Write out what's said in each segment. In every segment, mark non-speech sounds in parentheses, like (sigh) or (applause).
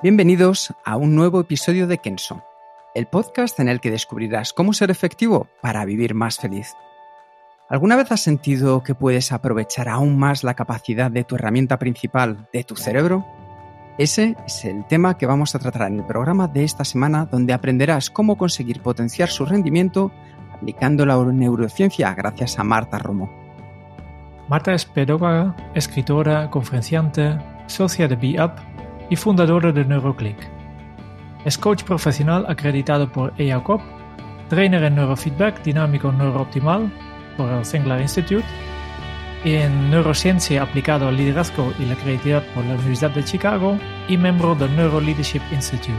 Bienvenidos a un nuevo episodio de Kenso, el podcast en el que descubrirás cómo ser efectivo para vivir más feliz. ¿Alguna vez has sentido que puedes aprovechar aún más la capacidad de tu herramienta principal, de tu cerebro? Ese es el tema que vamos a tratar en el programa de esta semana, donde aprenderás cómo conseguir potenciar su rendimiento aplicando la neurociencia gracias a Marta Romo. Marta es pedagoga, escritora, conferenciante, socia de BeUp y fundadora de NeuroClick. Es coach profesional acreditado por EACOP, trainer en neurofeedback dinámico neurooptimal por el Zengler Institute en neurociencia aplicado al liderazgo y la creatividad por la Universidad de Chicago y miembro del Neuro Leadership Institute.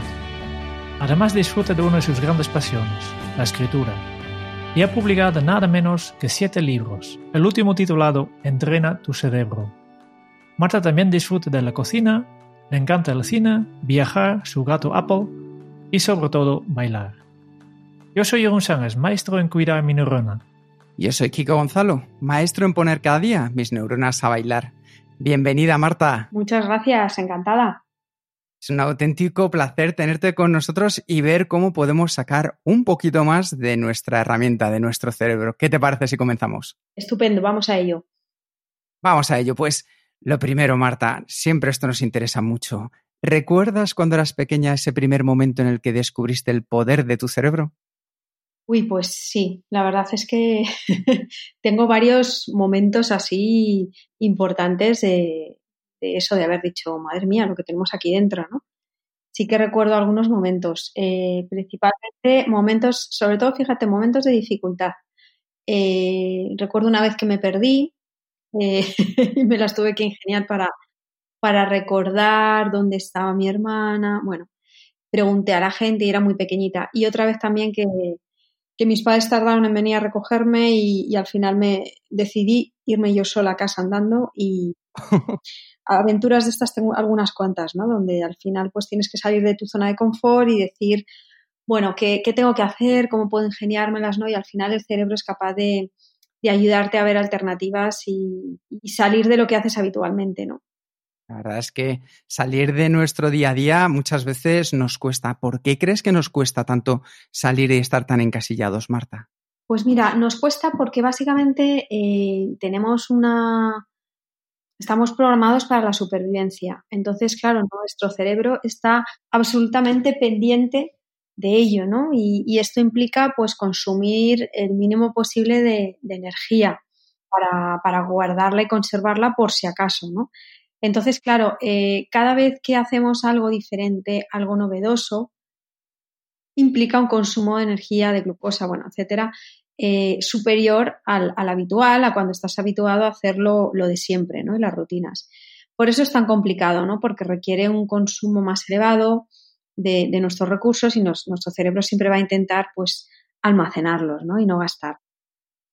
Además disfruta de una de sus grandes pasiones, la escritura, y ha publicado nada menos que siete libros, el último titulado Entrena tu cerebro. Marta también disfruta de la cocina le encanta el cine, viajar, su gato Apple y sobre todo bailar. Yo soy Jeroen Sánchez, maestro en cuidar mi neurona. Yo soy Kiko Gonzalo, maestro en poner cada día mis neuronas a bailar. Bienvenida, Marta. Muchas gracias, encantada. Es un auténtico placer tenerte con nosotros y ver cómo podemos sacar un poquito más de nuestra herramienta, de nuestro cerebro. ¿Qué te parece si comenzamos? Estupendo, vamos a ello. Vamos a ello, pues lo primero, Marta, siempre esto nos interesa mucho. ¿Recuerdas cuando eras pequeña ese primer momento en el que descubriste el poder de tu cerebro? Uy, pues sí, la verdad es que (laughs) tengo varios momentos así importantes de, eso, de haber dicho, madre mía, lo que tenemos aquí dentro, ¿no? Sí que recuerdo algunos momentos, eh, principalmente momentos, sobre todo, fíjate, momentos de dificultad. Eh, recuerdo una vez que me perdí, eh, (laughs) y me las tuve que ingeniar para, para recordar dónde estaba mi hermana. Bueno, pregunté a la gente y era muy pequeñita. Y otra vez también que, que mis padres tardaron en venir a recogerme y, al final me decidí irme yo sola a casa andando y (laughs) aventuras de estas tengo algunas cuantas, ¿no? Donde al final pues tienes que salir de tu zona de confort y decir, bueno, ¿qué, qué tengo que hacer? ¿Cómo puedo ingeniármelas? ¿no? Y al final el cerebro es capaz de, de ayudarte a ver alternativas y, salir de lo que haces habitualmente, ¿no? La verdad es que salir de nuestro día a día muchas veces nos cuesta. ¿Por qué crees que nos cuesta tanto salir y estar tan encasillados, Marta? Pues mira, nos cuesta porque básicamente eh, tenemos una... Estamos programados para la supervivencia. Entonces, claro, nuestro cerebro está absolutamente pendiente de ello, ¿no? Y, esto implica pues consumir el mínimo posible de, energía para, guardarla y conservarla por si acaso, ¿no? Entonces, claro, eh, cada vez que hacemos algo diferente, algo novedoso, implica un consumo de energía, de glucosa, bueno, etcétera, eh, superior al, habitual, a cuando estás habituado a hacerlo lo de siempre, ¿no? Y las rutinas. Por eso es tan complicado, ¿no? Porque requiere un consumo más elevado, de, nuestros recursos y nuestro cerebro siempre va a intentar pues almacenarlos ¿no? y no gastar.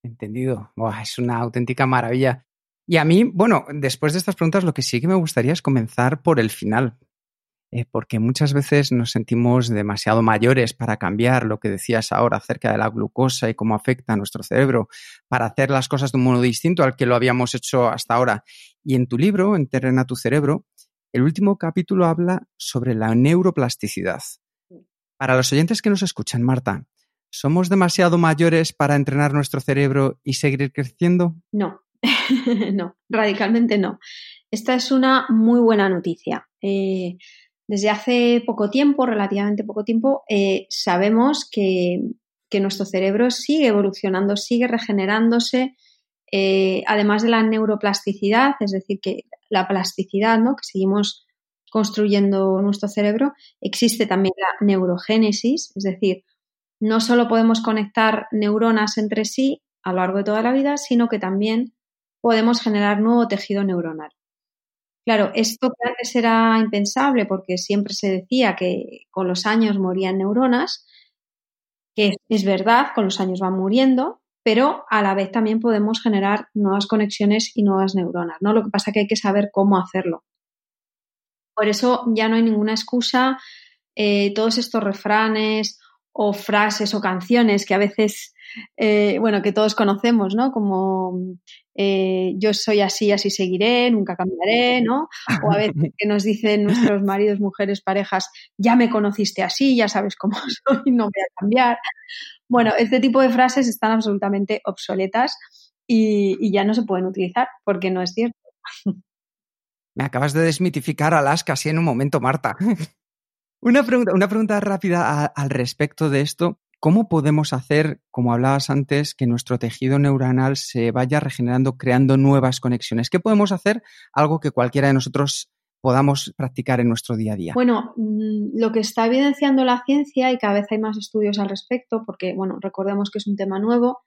Entendido. es una auténtica maravilla. Y a mí, bueno, después de estas preguntas, lo que sí que me gustaría es comenzar por el final, eh, porque muchas veces nos sentimos demasiado mayores para cambiar lo que decías ahora acerca de la glucosa y cómo afecta a nuestro cerebro, para hacer las cosas de un modo distinto al que lo habíamos hecho hasta ahora. Y en tu libro, Enterrena tu cerebro, el último capítulo habla sobre la neuroplasticidad. Para los oyentes que nos escuchan, Marta, ¿somos demasiado mayores para entrenar nuestro cerebro y seguir creciendo? No, (laughs) no, radicalmente no. Esta es una muy buena noticia. Eh, desde hace poco tiempo, relativamente poco tiempo, eh, sabemos que, nuestro cerebro sigue evolucionando, sigue regenerándose, eh, además de la neuroplasticidad, es decir, que la plasticidad, ¿no? que seguimos construyendo nuestro cerebro, existe también la neurogénesis, es decir, no solo podemos conectar neuronas entre sí a lo largo de toda la vida, sino que también podemos generar nuevo tejido neuronal. Claro, esto antes era impensable porque siempre se decía que con los años morían neuronas, que es verdad, con los años van muriendo, pero a la vez también podemos generar nuevas conexiones y nuevas neuronas, ¿no? Lo que pasa es que hay que saber cómo hacerlo. Por eso ya no hay ninguna excusa. Eh, todos estos refranes o frases o canciones que a veces, eh, bueno, que todos conocemos, ¿no? Como eh, yo soy así, así seguiré, nunca cambiaré, ¿no? O a veces que nos dicen nuestros maridos, mujeres, parejas, ya me conociste así, ya sabes cómo (laughs) soy, no voy a cambiar. Bueno, este tipo de frases están absolutamente obsoletas y, ya no se pueden utilizar porque no es cierto. Me acabas de desmitificar Alaska así en un momento, Marta. (laughs) Una pregunta, una pregunta rápida al respecto de esto. ¿Cómo podemos hacer, como hablabas antes, que nuestro tejido neuronal se vaya regenerando, creando nuevas conexiones? ¿Qué podemos hacer? Algo que cualquiera de nosotros podamos practicar en nuestro día a día. Bueno, mm, lo que está evidenciando la ciencia, y cada vez hay más estudios al respecto, porque, bueno, recordemos que es un tema nuevo,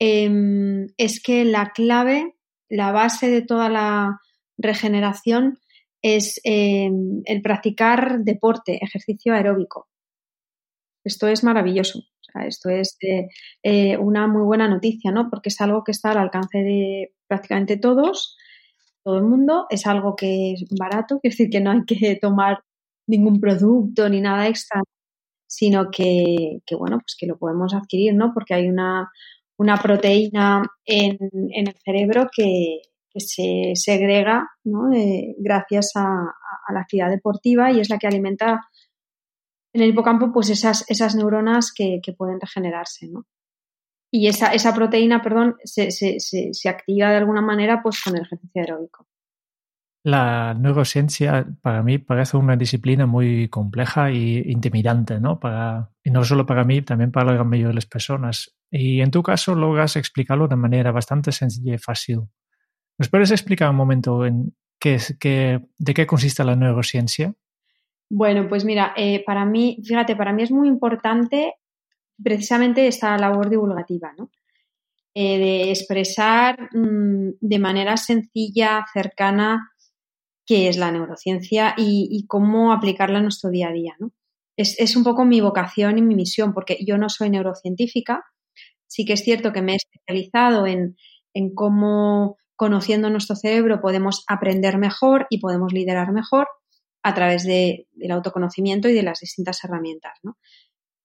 em, es que la clave, la base de toda la regeneración es em, el practicar deporte, ejercicio aeróbico. Esto es maravilloso. esto es eh, eh, una muy buena noticia, ¿no? Porque es algo que está al alcance de prácticamente todos, todo el mundo. Es algo que es barato, es decir, que no hay que (laughs) tomar ningún producto ni nada extra, sino que, bueno, pues que lo podemos adquirir, ¿no? Porque hay una, proteína en, en el cerebro que, que se segrega eh, gracias a, la actividad deportiva y es la que alimenta en el hipocampo pues esas, esas neuronas que, pueden regenerarse. Y esa, esa proteína, perdón, se, se, activa de alguna manera pues con el ejercicio aeróbico. La neurociencia para mí parece una disciplina muy compleja e intimidante, ¿no? Para, y no solo para mí, también para la gran mayoría de las personas. Y en tu caso logras explicarlo de manera bastante sencilla y fácil. ¿Nos puedes explicar un momento en qué, de qué consiste la neurociencia? Bueno, pues mira, eh, para mí, fíjate, para mí es muy importante precisamente esta labor divulgativa, ¿no? Eh, de expresar mm, de manera sencilla, cercana, qué es la neurociencia y, cómo aplicarla en nuestro día a día, ¿no? Es, un poco mi vocación y mi misión, porque yo no soy neurocientífica, sí que es cierto que me he especializado en, en cómo conociendo nuestro cerebro podemos aprender mejor y podemos liderar mejor a través del autoconocimiento y de las distintas herramientas. ¿no?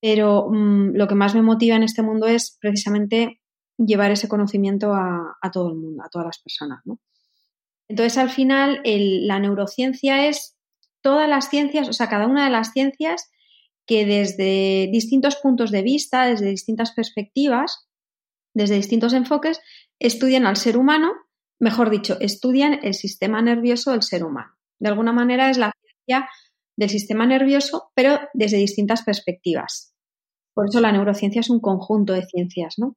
Pero mm, lo que más me motiva en este mundo es precisamente llevar ese conocimiento a, todo el mundo, a todas las personas. ¿no? Entonces, al final, la neurociencia es todas las ciencias, o sea, cada una de las ciencias que desde distintos puntos de vista, desde distintas perspectivas, desde distintos enfoques, estudian al ser humano mejor dicho, estudian el sistema nervioso del ser humano. De alguna manera es la ciencia del sistema nervioso, pero desde distintas perspectivas. Por eso la neurociencia es un conjunto de ciencias, ¿no?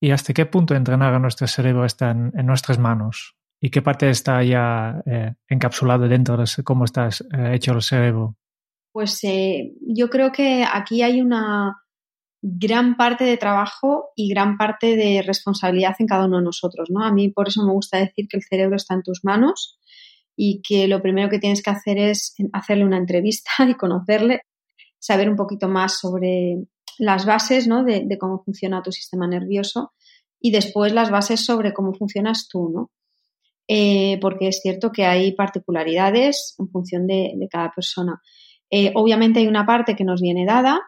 ¿Y hasta qué punto entrenar a nuestro cerebro está en, nuestras manos? ¿Y qué parte está ya eh, encapsulado dentro de cómo está eh, hecho el cerebro? Pues eh, yo creo que aquí hay una, gran parte de trabajo y gran parte de responsabilidad en cada uno de nosotros, ¿no? A mí por eso me gusta decir que el cerebro está en tus manos y que lo primero que tienes que hacer es hacerle una entrevista (laughs) y conocerle, saber un poquito más sobre las bases, ¿no? De, cómo funciona tu sistema nervioso y después las bases sobre cómo funcionas tú, ¿no? Eh, porque es cierto que hay particularidades en función de, cada persona. Eh, obviamente hay una parte que nos viene dada,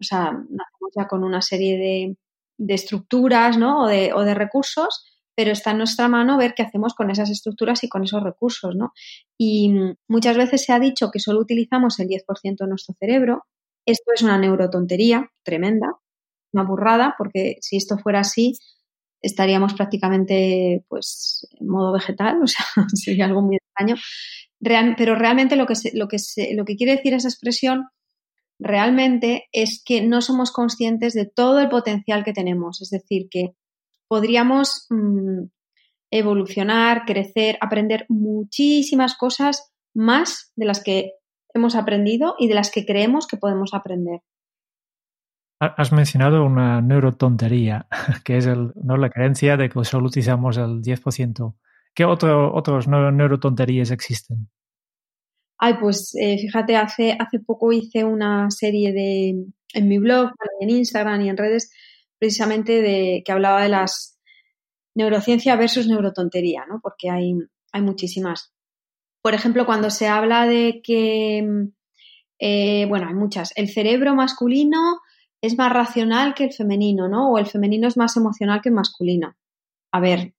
o sea, nacemos ya con una serie de, estructuras ¿no? o, de, recursos, pero está en nuestra mano ver qué hacemos con esas estructuras y con esos recursos. ¿no? Y muchas veces se ha dicho que solo utilizamos el 10% de nuestro cerebro. Esto es una neurotontería tremenda, una burrada, porque si esto fuera así, estaríamos prácticamente pues en modo vegetal, (laughs) o sea, sería algo muy extraño. pero realmente lo que, lo, que lo que quiere decir esa expresión realmente es que no somos conscientes de todo el potencial que tenemos. Es decir, que podríamos mm, evolucionar, crecer, aprender muchísimas cosas más de las que hemos aprendido y de las que creemos que podemos aprender. Has mencionado una neurotontería, (laughs) que es el, ¿no? la creencia de que solo utilizamos el 10%. ¿Qué otro, otros neurotonterías existen? Ay, pues eh, fíjate, hace, hace poco hice una serie de, en mi blog, en Instagram y en redes, precisamente de que hablaba de las neurociencia versus neurotontería, ¿no? Porque hay, hay muchísimas. Por ejemplo, cuando se habla de que, eh, bueno, hay muchas, el cerebro masculino es más racional que el femenino, ¿no? O el femenino es más emocional que el masculino. A ver,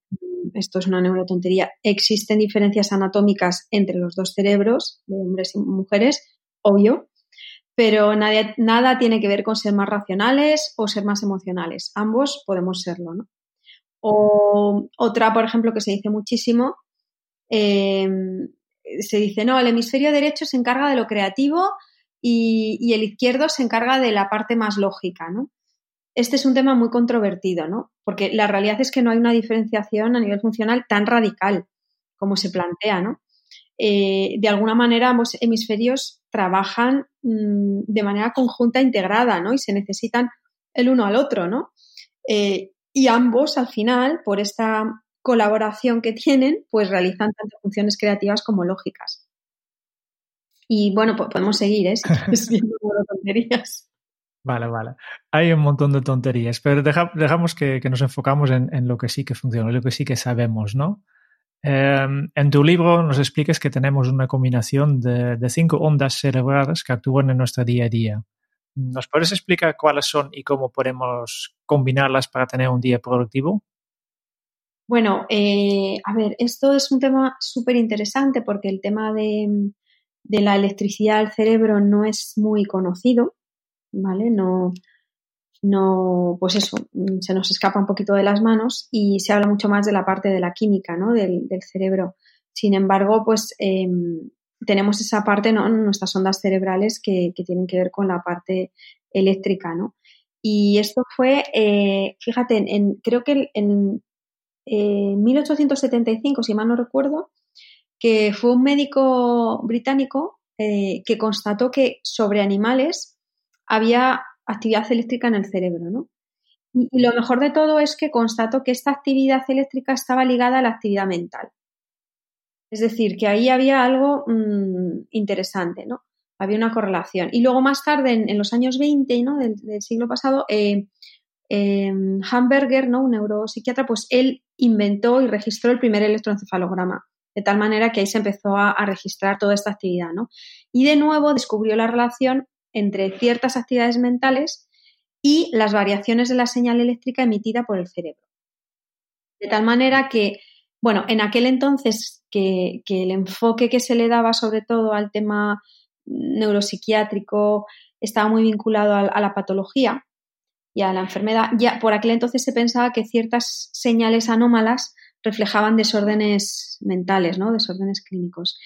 esto es una neurotontería. Existen diferencias anatómicas entre los dos cerebros, de hombres y mujeres, obvio, pero nada tiene que ver con ser más racionales o ser más emocionales. Ambos podemos serlo, ¿no? O otra, por ejemplo, que se dice muchísimo, eh, se dice, no, el hemisferio derecho se encarga de lo creativo y, el izquierdo se encarga de la parte más lógica, ¿no? Este es un tema muy controvertido, ¿no? Porque la realidad es que no hay una diferenciación a nivel funcional tan radical como se plantea, ¿no? Eh, de alguna manera ambos hemisferios trabajan mm, de manera conjunta integrada, ¿no? Y se necesitan el uno al otro, ¿no? Eh, y ambos, al final, por esta colaboración que tienen, pues realizan tanto funciones creativas como lógicas. Y bueno, pues podemos seguir, ¿eh? (laughs) tonterías. Vale, vale. Hay un montón de tonterías, pero dejamos que, nos enfocamos en, lo que sí que funciona, lo que sí que sabemos, ¿no? Em, en tu libro nos explicas que tenemos una combinación de, cinco ondas cerebrales que actúan en nuestro día a día. ¿Nos puedes explicar cuáles son y cómo podemos combinarlas para tener un día productivo? Bueno, eh, a ver, esto es un tema súper interesante porque el tema de, de la electricidad del cerebro no es muy conocido, ¿vale? No, no, pues eso, mm, se nos escapa un poquito de las manos y se habla mucho más de la parte de la química, ¿no? Del, cerebro. Sin embargo, pues em, tenemos esa parte, ¿no? Nuestras ondas cerebrales que, tienen que ver con la parte eléctrica, ¿no? Y esto fue, eh, fíjate, en, creo que en, en 1875, si mal no recuerdo, que fue un médico británico eh, que constató que sobre animales había actividad eléctrica en el cerebro, ¿no? Y, lo mejor de todo es que constató que esta actividad eléctrica estaba ligada a la actividad mental. Es decir, que ahí había algo mm, interesante, ¿no? Había una correlación. Y luego más tarde, en, los años 20 ¿no? del, siglo pasado, eh, em, Hamburger, ¿no? un neuropsiquiatra, pues él inventó y registró el primer electroencefalograma de tal manera que ahí se empezó a, registrar toda esta actividad, ¿no? Y de nuevo descubrió la relación entre ciertas actividades mentales y las variaciones de la señal eléctrica emitida por el cerebro. De tal manera que, bueno, en aquel entonces que, el enfoque que se le daba sobre todo al tema neuropsiquiátrico estaba muy vinculado a, la patología y a la enfermedad, ya por aquel entonces se pensaba que ciertas señales anómalas reflejaban desórdenes mentales, ¿no? Desórdenes clínicos.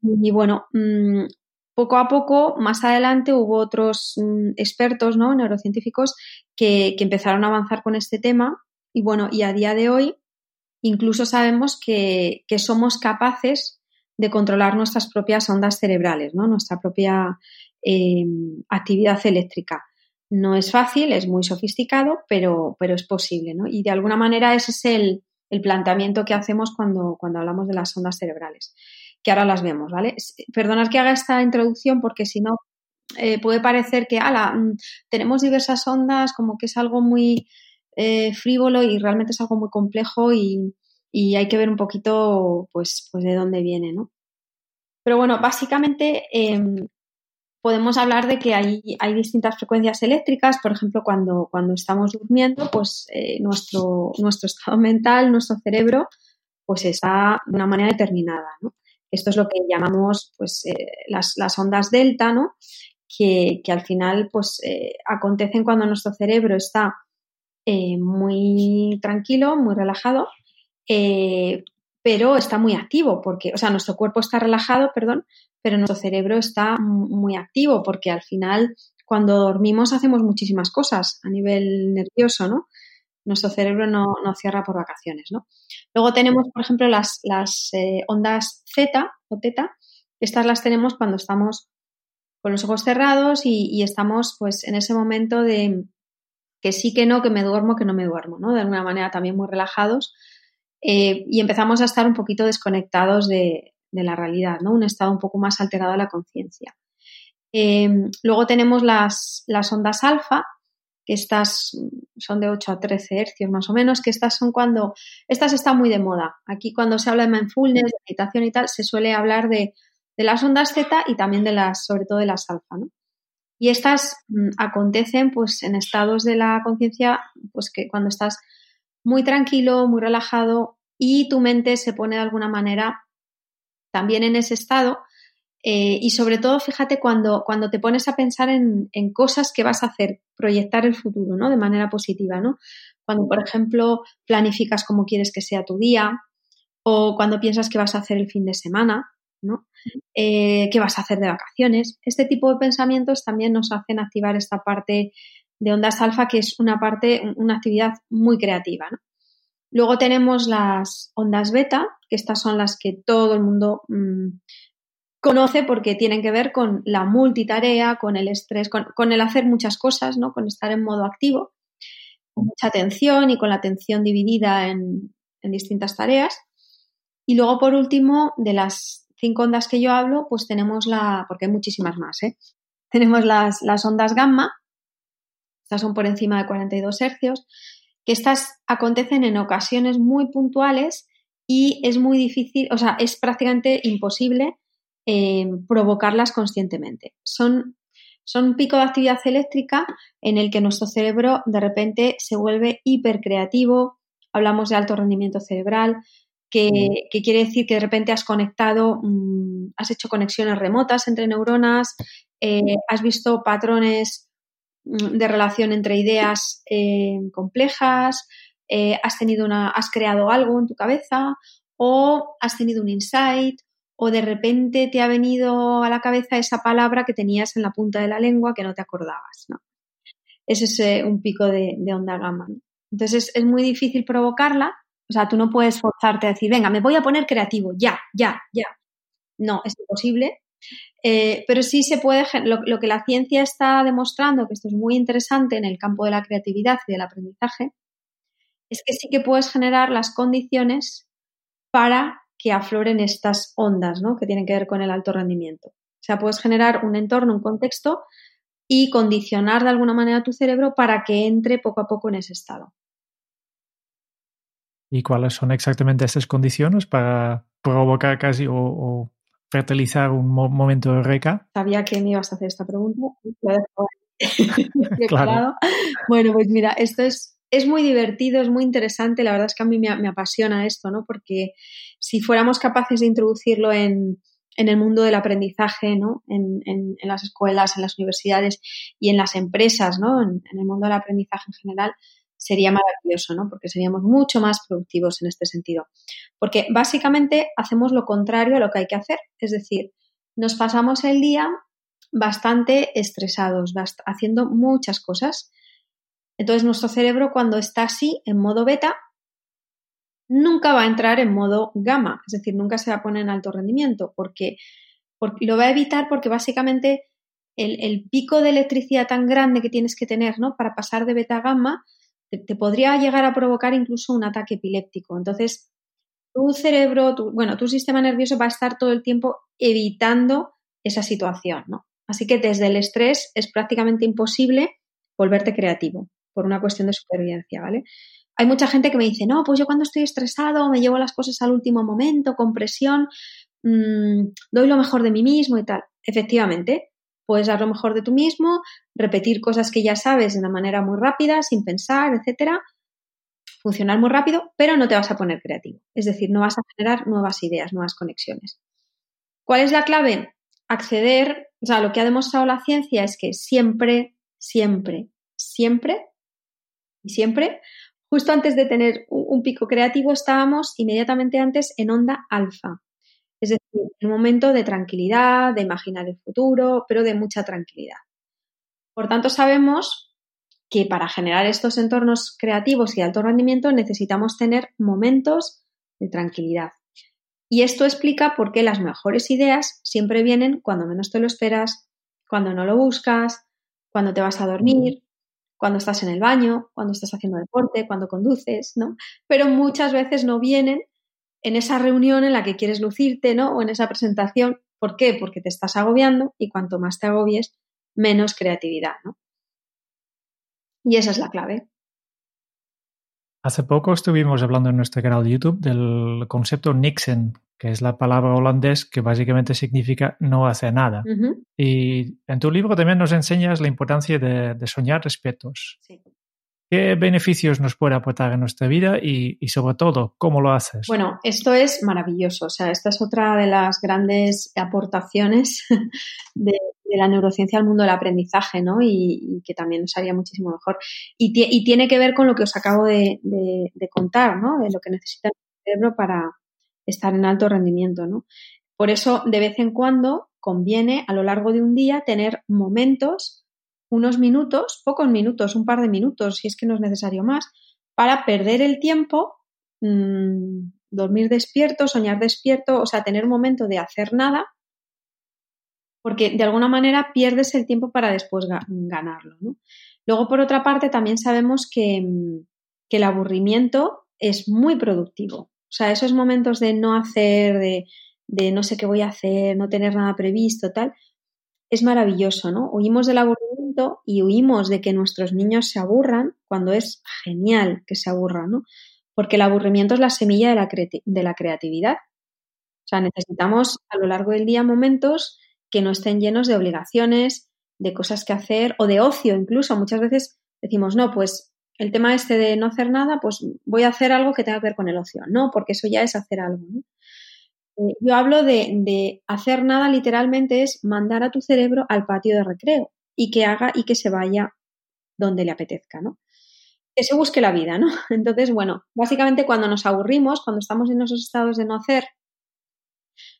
Y, bueno, mm, poco a poco, más adelante, hubo otros mm, expertos, ¿no? Neurocientíficos que, empezaron a avanzar con este tema. Y bueno, y a día de hoy, incluso sabemos que, somos capaces de controlar nuestras propias ondas cerebrales, ¿no? Nuestra propia em, actividad eléctrica. No es fácil, es muy sofisticado, pero, es posible. Y de alguna manera ese es el, planteamiento que hacemos cuando hablamos de las ondas cerebrales, que ahora las vemos, ¿vale? Perdonad que haga esta introducción porque si no eh, puede parecer que, ala, mm, tenemos diversas ondas, como que es algo muy eh, frívolo y realmente es algo muy complejo y, hay que ver un poquito, pues, pues de dónde viene, ¿no? Pero bueno, básicamente em, podemos hablar de que hay, hay, distintas frecuencias eléctricas, por ejemplo, cuando, cuando estamos durmiendo, pues eh, nuestro, nuestro estado mental, nuestro cerebro, pues está de una manera determinada, ¿no? Esto es lo que llamamos pues, eh, las, las, ondas delta, ¿no? Que, que al final pues, eh, acontecen cuando nuestro cerebro está muy tranquilo, muy relajado, pero está muy activo, porque, o sea, nuestro cuerpo está relajado, perdón, pero nuestro cerebro está muy activo porque al final cuando dormimos hacemos muchísimas cosas a nivel nervioso, ¿no? Nuestro cerebro no, cierra por vacaciones, ¿no? Luego tenemos, por ejemplo, las, las eh, ondas Z o teta. Estas las tenemos cuando estamos con los ojos cerrados y, estamos pues en ese momento de que sí que no, que me duermo, que no me duermo, ¿no? De alguna manera también muy relajados eh, y empezamos a estar un poquito desconectados de, la realidad, ¿no? Un estado un poco más alterado de la conciencia. Eh, luego tenemos las, las ondas alfa, que estas son de 8 a 13 hercios más o menos, que estas son cuando, estas están muy de moda. Aquí cuando se habla de mindfulness, de meditación y tal, se suele hablar de de las ondas Z y también de las, sobre todo de las alfa, ¿no? Y estas mm, acontecen pues en estados de la conciencia, pues que cuando estás muy tranquilo, muy relajado y tu mente se pone de alguna manera también en ese estado. Eh, y sobre todo, fíjate, cuando, cuando te pones a pensar en, en, cosas que vas a hacer, proyectar el futuro, ¿no? De manera positiva, ¿no? Cuando, por ejemplo, planificas cómo quieres que sea tu día o cuando piensas que vas a hacer el fin de semana, ¿no? Eh, ¿Qué vas a hacer de vacaciones? Este tipo de pensamientos también nos hacen activar esta parte de ondas alfa, que es una parte, una actividad muy creativa. Luego tenemos las ondas beta, que estas son las que todo el mundo mm, conoce porque tienen que ver con la multitarea, con el estrés, con, el hacer muchas cosas, ¿no? con estar en modo activo, con mucha atención y con la atención dividida en, distintas tareas. Y luego, por último, de las cinco ondas que yo hablo, pues tenemos la, porque hay muchísimas más, ¿eh? (laughs) Tenemos las, las ondas gamma, estas son por encima de 42 hercios, que estas acontecen en ocasiones muy puntuales y es muy difícil, o sea, es prácticamente imposible eh, provocarlas conscientemente. Son, son un pico de actividad eléctrica en el que nuestro cerebro de repente se vuelve hipercreativo, hablamos de alto rendimiento cerebral, que, quiere decir que de repente has conectado, mm, has hecho conexiones remotas entre neuronas, eh, has visto patrones mm, de relación entre ideas eh, complejas, eh, has tenido una, has creado algo en tu cabeza o has tenido un insight o de repente te ha venido a la cabeza esa palabra que tenías en la punta de la lengua que no te acordabas, ¿no? Ese es un pico de, onda gamma. Entonces es muy difícil provocarla o sea, tú no puedes forzarte a decir, venga, me voy a poner creativo, ya, ya, ya. No, es imposible. Eh, pero sí se puede, lo, que la ciencia está demostrando, que esto es muy interesante en el campo de la creatividad y del aprendizaje, es que sí que puedes generar las condiciones para que afloren estas ondas, ¿no? Que tienen que ver con el alto rendimiento. O sea, puedes generar un entorno, un contexto y condicionar de alguna manera tu cerebro para que entre poco a poco en ese estado. ¿Y cuáles son exactamente estas condiciones para provocar casi o, fertilizar un momento de reca? Sabía que me ibas a hacer esta pregunta. (laughs) (laughs) claro. Bueno, pues mira, esto es, es muy divertido, es muy interesante. La verdad es que a mí me, apasiona esto, ¿no? Porque si fuéramos capaces de introducirlo en, el mundo del aprendizaje, ¿no? En, en, las escuelas, en las universidades y en las empresas, ¿no? En, el mundo del aprendizaje en general, sería maravilloso, ¿no? Porque seríamos mucho más productivos en este sentido. Porque básicamente hacemos lo contrario a lo que hay que hacer. Es decir, nos pasamos el día bastante estresados, haciendo muchas cosas. Entonces, nuestro cerebro, cuando está así, en modo beta, nunca va a entrar en modo gamma, es decir, nunca se va a poner en alto rendimiento, porque, lo va a evitar porque básicamente el, el, pico de electricidad tan grande que tienes que tener ¿no? para pasar de beta a gamma te, podría llegar a provocar incluso un ataque epiléptico. Entonces, tu cerebro, tu, bueno, tu sistema nervioso va a estar todo el tiempo evitando esa situación, ¿no? Así que desde el estrés es prácticamente imposible volverte creativo por una cuestión de supervivencia, ¿vale? Hay mucha gente que me dice, no, pues yo cuando estoy estresado me llevo las cosas al último momento, con presión, mm, doy lo mejor de mí mismo y tal. Efectivamente, Puedes dar lo mejor de tú mismo, repetir cosas que ya sabes de una manera muy rápida, sin pensar, etcétera. Funcionar muy rápido, pero no te vas a poner creativo. Es decir, no vas a generar nuevas ideas, nuevas conexiones. ¿Cuál es la clave? Acceder, o sea, lo que ha demostrado la ciencia es que siempre, siempre, siempre y siempre, justo antes de tener un pico creativo, estábamos inmediatamente antes en onda alfa. Es decir, un momento de tranquilidad, de imaginar el futuro, pero de mucha tranquilidad. Por tanto, sabemos que para generar estos entornos creativos y de alto rendimiento necesitamos tener momentos de tranquilidad. Y esto explica por qué las mejores ideas siempre vienen cuando menos te lo esperas, cuando no lo buscas, cuando te vas a dormir, cuando estás en el baño, cuando estás haciendo deporte, cuando conduces, ¿no? Pero muchas veces no vienen en esa reunión en la que quieres lucirte, ¿no? O en esa presentación. ¿Por qué? Porque te estás agobiando y cuanto más te agobies, menos creatividad, ¿no? Y esa es la clave. Hace poco estuvimos hablando en nuestro canal de YouTube del concepto Nixon, que es la palabra holandés que básicamente significa no hacer nada. Y en tu libro también nos enseñas la importancia de, soñar respetos. Sí. ¿Qué beneficios nos puede aportar en nuestra vida y, sobre todo, cómo lo haces? Bueno, esto es maravilloso. O sea, esta es otra de las grandes aportaciones (laughs) de, la neurociencia al mundo del aprendizaje, ¿no? Y, que también nos haría muchísimo mejor. Y, tiene que ver con lo que os acabo de, contar, ¿no? De lo que necesita el cerebro para estar en alto rendimiento, ¿no? Por eso, de vez en cuando, conviene a lo largo de un día tener momentos unos minutos, pocos minutos, un par de minutos, si es que no es necesario más, para perder el tiempo, mm, dormir despierto, soñar despierto, o sea, tener un momento de hacer nada, porque de alguna manera pierdes el tiempo para después ganarlo. Luego, por otra parte, también sabemos que, mm, que, el aburrimiento es muy productivo. O sea, esos momentos de no hacer, de, de no sé qué voy a hacer, no tener nada previsto, tal, es maravilloso, ¿no? Huimos del aburrimiento y huimos de que nuestros niños se aburran cuando es genial que se aburran, ¿no? Porque el aburrimiento es la semilla de la, de la creatividad. O sea, necesitamos a lo largo del día momentos que no estén llenos de obligaciones, de cosas que hacer o de ocio incluso. Muchas veces decimos, no, pues el tema este de no hacer nada, pues voy a hacer algo que tenga que ver con el ocio. No, porque eso ya es hacer algo. ¿no? Eh, yo hablo de, hacer nada literalmente es mandar a tu cerebro al patio de recreo y que haga y que se vaya donde le apetezca, ¿no? Que se busque la vida, ¿no? (laughs) Entonces, bueno, básicamente cuando nos aburrimos, cuando estamos en esos estados de no hacer,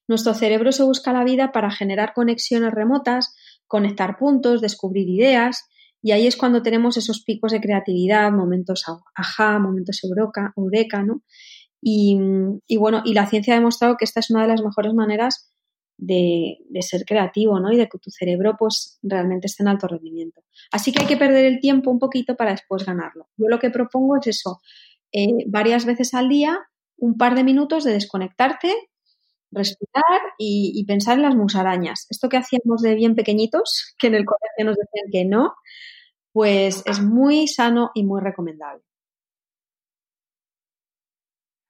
nuestro cerebro se busca la vida para generar conexiones remotas, conectar puntos, descubrir ideas, y ahí es cuando tenemos esos picos de creatividad, momentos ajá, momentos eureka, eureka ¿no? Y, bueno, y la ciencia ha demostrado que esta es una de las mejores maneras de, ser creativo, ¿no? Y de que tu cerebro, pues, realmente esté en alto rendimiento. Así que hay que perder el tiempo un poquito para después ganarlo. Yo lo que propongo es eso, eh, varias veces al día, un par de minutos de desconectarte, respirar y, pensar en las musarañas. Esto que hacíamos de bien pequeñitos, (laughs) que en el colegio nos decían que no, pues es muy sano y muy recomendable.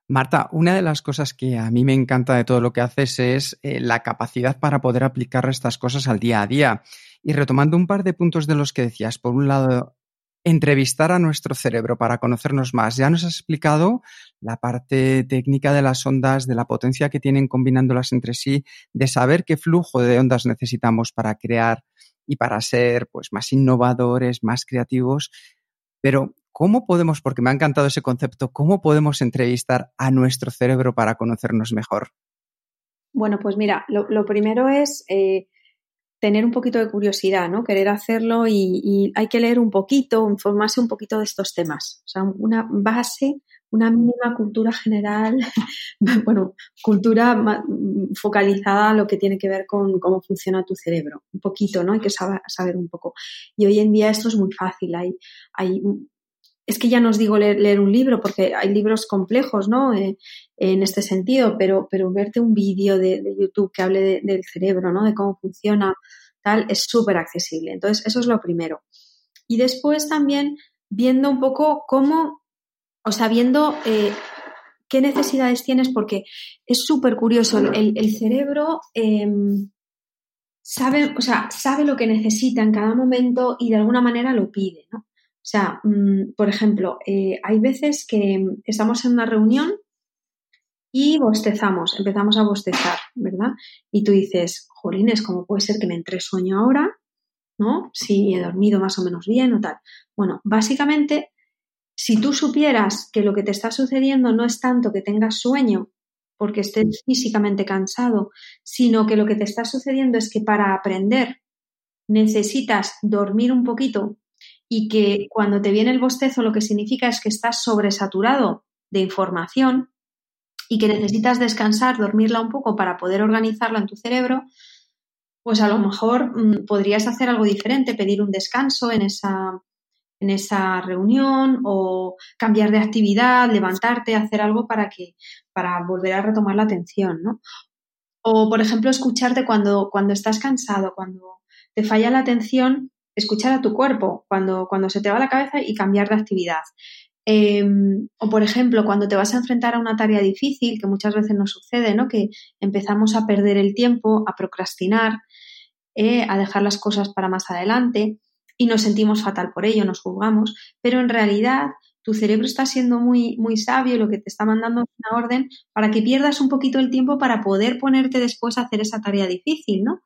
Marta, una de las cosas que a mí me encanta de todo lo que haces es eh, la capacidad para poder aplicar estas cosas al día a día. Y retomando un par de puntos de los que decías, por un lado, entrevistar a nuestro cerebro para conocernos más. Ya nos has explicado la parte técnica de las ondas, de la potencia que tienen combinándolas entre sí, de saber qué flujo de ondas necesitamos para crear y para ser pues, más innovadores, más creativos. Pero ¿Cómo podemos, porque me ha encantado ese concepto, cómo podemos entrevistar a nuestro cerebro para conocernos mejor? Bueno, pues mira, lo, primero es eh, tener un poquito de curiosidad, ¿no? Querer hacerlo y, hay que leer un poquito, informarse un poquito de estos temas. O sea, una base, una mínima cultura general, (laughs) bueno, cultura focalizada a lo que tiene que ver con cómo funciona tu cerebro. Un poquito, ¿no? Hay que saber, un poco. Y hoy en día esto es muy fácil. Hay, hay es que ya no os digo leer, un libro, porque hay libros complejos, ¿no? Eh, en este sentido, pero, pero verte un vídeo de, YouTube que hable del cerebro, ¿no? De cómo funciona, tal, es súper accesible. Entonces, eso es lo primero. Y después también viendo un poco cómo, o sea, viendo eh, qué necesidades tienes, porque es súper curioso. El, cerebro em, sabe, o sea, sabe lo que necesita en cada momento y de alguna manera lo pide, ¿no? O sea, mm, por ejemplo, eh, hay veces que estamos en una reunión y bostezamos, empezamos a bostezar, ¿verdad? Y tú dices, jolines, ¿cómo puede ser que me entre sueño ahora? ¿No? Si he dormido más o menos bien o tal. Bueno, básicamente, si tú supieras que lo que te está sucediendo no es tanto que tengas sueño porque estés físicamente cansado, sino que lo que te está sucediendo es que para aprender necesitas dormir un poquito y que cuando te viene el bostezo lo que significa es que estás sobresaturado de información y que necesitas descansar, dormirla un poco para poder organizarla en tu cerebro, pues a lo mejor mm, podrías hacer algo diferente, pedir un descanso en esa, en esa reunión o cambiar de actividad, levantarte, hacer algo para que para volver a retomar la atención, ¿no? O, por ejemplo, escucharte cuando, cuando estás cansado, cuando te falla la atención, escuchar a tu cuerpo cuando, cuando se te va la cabeza y cambiar de actividad. Em, o, por ejemplo, cuando te vas a enfrentar a una tarea difícil, que muchas veces nos sucede, ¿no? Que empezamos a perder el tiempo, a procrastinar, eh, a dejar las cosas para más adelante y nos sentimos fatal por ello, nos juzgamos, pero en realidad tu cerebro está siendo muy, muy sabio lo que te está mandando es una orden para que pierdas un poquito el tiempo para poder ponerte después a hacer esa tarea difícil, ¿no?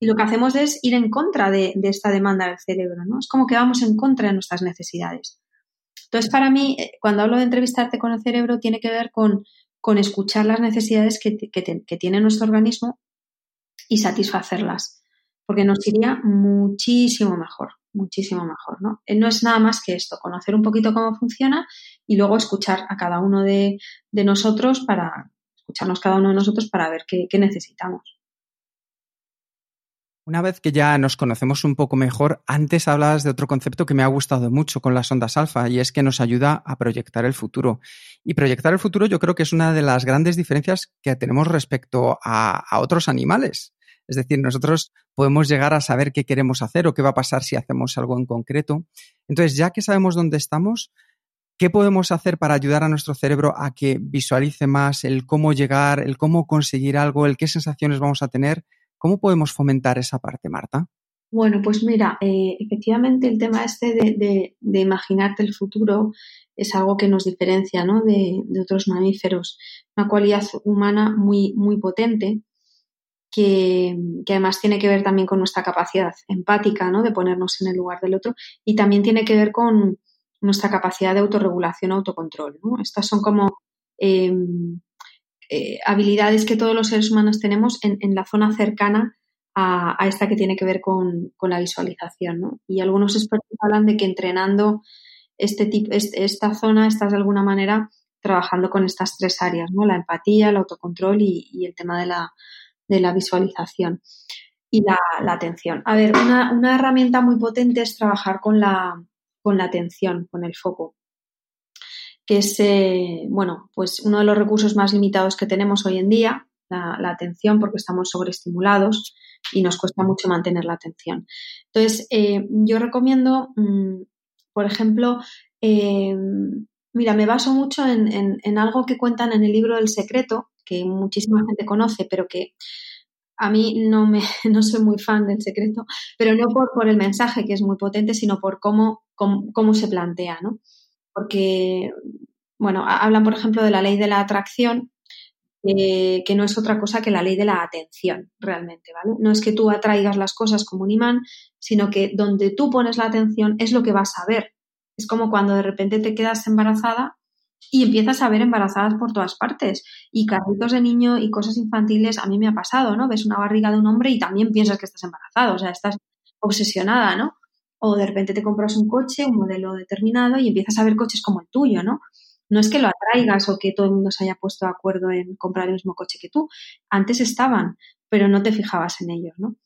Y lo que hacemos es ir en contra de, esta demanda del cerebro, ¿no? Es como que vamos en contra de nuestras necesidades. Entonces, para mí, eh, cuando hablo de entrevistarte con el cerebro, tiene que ver con, con escuchar las necesidades que, que tiene nuestro organismo y satisfacerlas, porque nos iría muchísimo mejor muchísimo mejor, ¿no? Eh, no es nada más que esto, conocer un poquito cómo funciona y luego escuchar a cada uno de, nosotros para, escucharnos cada uno de nosotros para ver qué, necesitamos. Una vez que ya nos conocemos un poco mejor, antes hablabas de otro concepto que me ha gustado mucho con las ondas alfa y es que nos ayuda a proyectar el futuro. Y proyectar el futuro yo creo que es una de las grandes diferencias que tenemos respecto a otros animales. Es decir, nosotros podemos llegar a saber qué queremos hacer o qué va a pasar si hacemos algo en concreto. Entonces, ya que sabemos dónde estamos, ¿qué podemos hacer para ayudar a nuestro cerebro a que visualice más el cómo llegar, el cómo conseguir algo, el qué sensaciones vamos a tener? ¿Cómo podemos fomentar esa parte, Marta? Bueno, pues mira, eh, efectivamente el tema este de, imaginarte el futuro es algo que nos diferencia ¿no? de, de, otros mamíferos, una cualidad humana muy, muy potente que, además tiene que ver también con nuestra capacidad empática, ¿no? De ponernos en el lugar del otro y también tiene que ver con nuestra capacidad de autorregulación, autocontrol, ¿no? Estas son como em, eh, habilidades que todos los seres humanos tenemos en, la zona cercana a, esta que tiene que ver con, la visualización, ¿no? Y algunos expertos hablan de que entrenando este tipo, esta zona estás de alguna manera trabajando con estas tres áreas, ¿no? La empatía, el autocontrol y el tema de la de la visualización y la, atención. A ver, una, herramienta muy potente es trabajar con la, con la atención, con el foco, que es, eh, bueno, pues uno de los recursos más limitados que tenemos hoy en día, la, atención, porque estamos sobreestimulados y nos cuesta mucho mantener la atención. Entonces, eh, yo recomiendo, mm, por ejemplo, eh, mira, me baso mucho en, en, algo que cuentan en el libro del secreto, que muchísima gente conoce, pero que a mí no, me, (laughs) no soy muy fan del secreto, pero no por, por el mensaje, que es muy potente, sino por cómo, cómo, se plantea, ¿no? Porque, bueno, hablan, por ejemplo, de la ley de la atracción, eh, que no es otra cosa que la ley de la atención, realmente, ¿vale? No es que tú atraigas las cosas como un imán, sino que donde tú pones la atención es lo que vas a ver. Es como cuando de repente te quedas embarazada y empiezas a ver embarazadas por todas partes. Y carritos de niño y cosas infantiles, a mí me ha pasado, ¿no? Ves una barriga de un hombre y también piensas que estás embarazado, o sea, estás obsesionada, ¿no? O de repente te compras un coche, un modelo determinado y empiezas a ver coches como el tuyo, ¿no? No es que lo atraigas o que todo el mundo se haya puesto de acuerdo en comprar el mismo coche que tú. Antes estaban, pero no te fijabas en ellos, ¿no?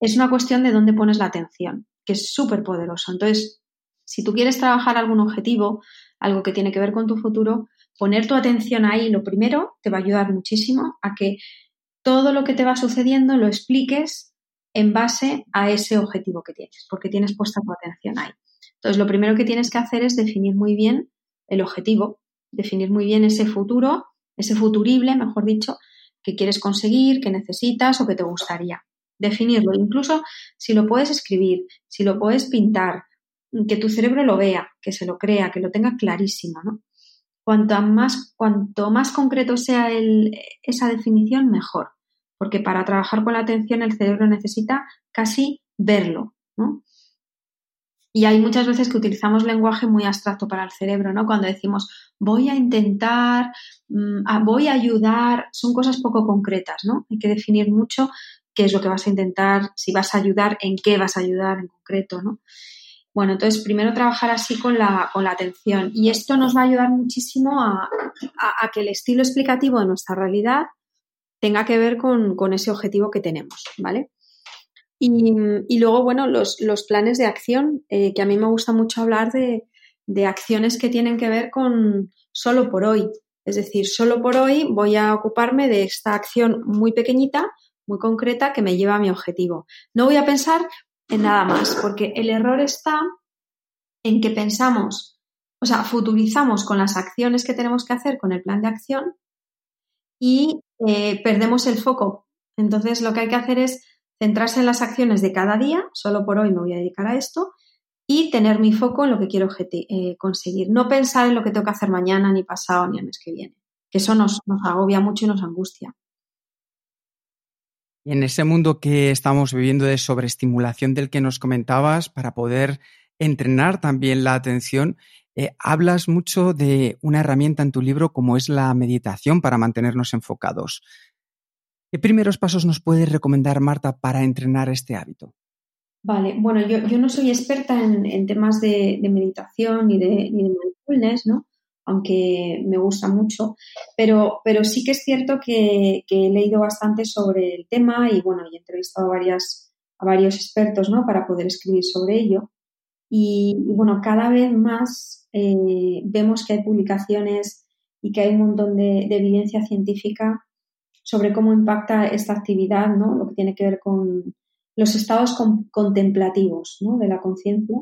Es una cuestión de dónde pones la atención, que es súper poderoso. Entonces, si tú quieres trabajar algún objetivo, algo que tiene que ver con tu futuro, poner tu atención ahí, lo primero, te va a ayudar muchísimo a que todo lo que te va sucediendo lo expliques en base a ese objetivo que tienes, porque tienes puesta tu atención ahí. Entonces, lo primero que tienes que hacer es definir muy bien el objetivo, definir muy bien ese futuro, ese futurible, mejor dicho, que quieres conseguir, que necesitas o que te gustaría. Definirlo, incluso si lo puedes escribir, si lo puedes pintar, que tu cerebro lo vea, que se lo crea, que lo tenga clarísimo, ¿no? Cuanto más, cuanto más concreto sea esa definición, mejor, porque para trabajar con la atención el cerebro necesita casi verlo, ¿no? Y hay muchas veces que utilizamos lenguaje muy abstracto para el cerebro, ¿no? Cuando decimos voy a intentar, mm, voy a ayudar, son cosas poco concretas, ¿no? Hay que definir mucho qué es lo que vas a intentar, si vas a ayudar, en qué vas a ayudar en concreto, ¿no? Bueno, entonces primero trabajar así con la, con la atención y esto nos va a ayudar muchísimo a, que el estilo explicativo de nuestra realidad tenga que ver con, ese objetivo que tenemos, ¿vale? Y, luego, bueno, los, planes de acción, eh, que a mí me gusta mucho hablar de, de acciones que tienen que ver con solo por hoy. Es decir, solo por hoy voy a ocuparme de esta acción muy pequeñita, muy concreta, que me lleva a mi objetivo. No voy a pensar en nada más, porque el error está en que pensamos, o sea, futurizamos con las acciones que tenemos que hacer con el plan de acción y eh, perdemos el foco. Entonces, lo que hay que hacer es centrarse en las acciones de cada día, solo por hoy me voy a dedicar a esto, y tener mi foco en lo que quiero eh, conseguir. No pensar en lo que tengo que hacer mañana, ni pasado, ni el mes que viene, que eso nos, nos agobia mucho y nos angustia. Y en ese mundo que estamos viviendo de sobreestimulación del que nos comentabas, para poder entrenar también la atención, eh, hablas mucho de una herramienta en tu libro como es la meditación para mantenernos enfocados. ¿Qué primeros pasos nos puedes recomendar, Marta, para entrenar este hábito? Vale, bueno, yo, no soy experta en, temas de, meditación ni de, mindfulness, ¿no? aunque me gusta mucho, pero, pero sí que es cierto que, he leído bastante sobre el tema y bueno, he entrevistado a, a varios expertos ¿no? para poder escribir sobre ello. Y, bueno, cada vez más eh, vemos que hay publicaciones y que hay un montón de, evidencia científica sobre cómo impacta esta actividad, ¿no? lo que tiene que ver con los estados contemplativos ¿no? de la conciencia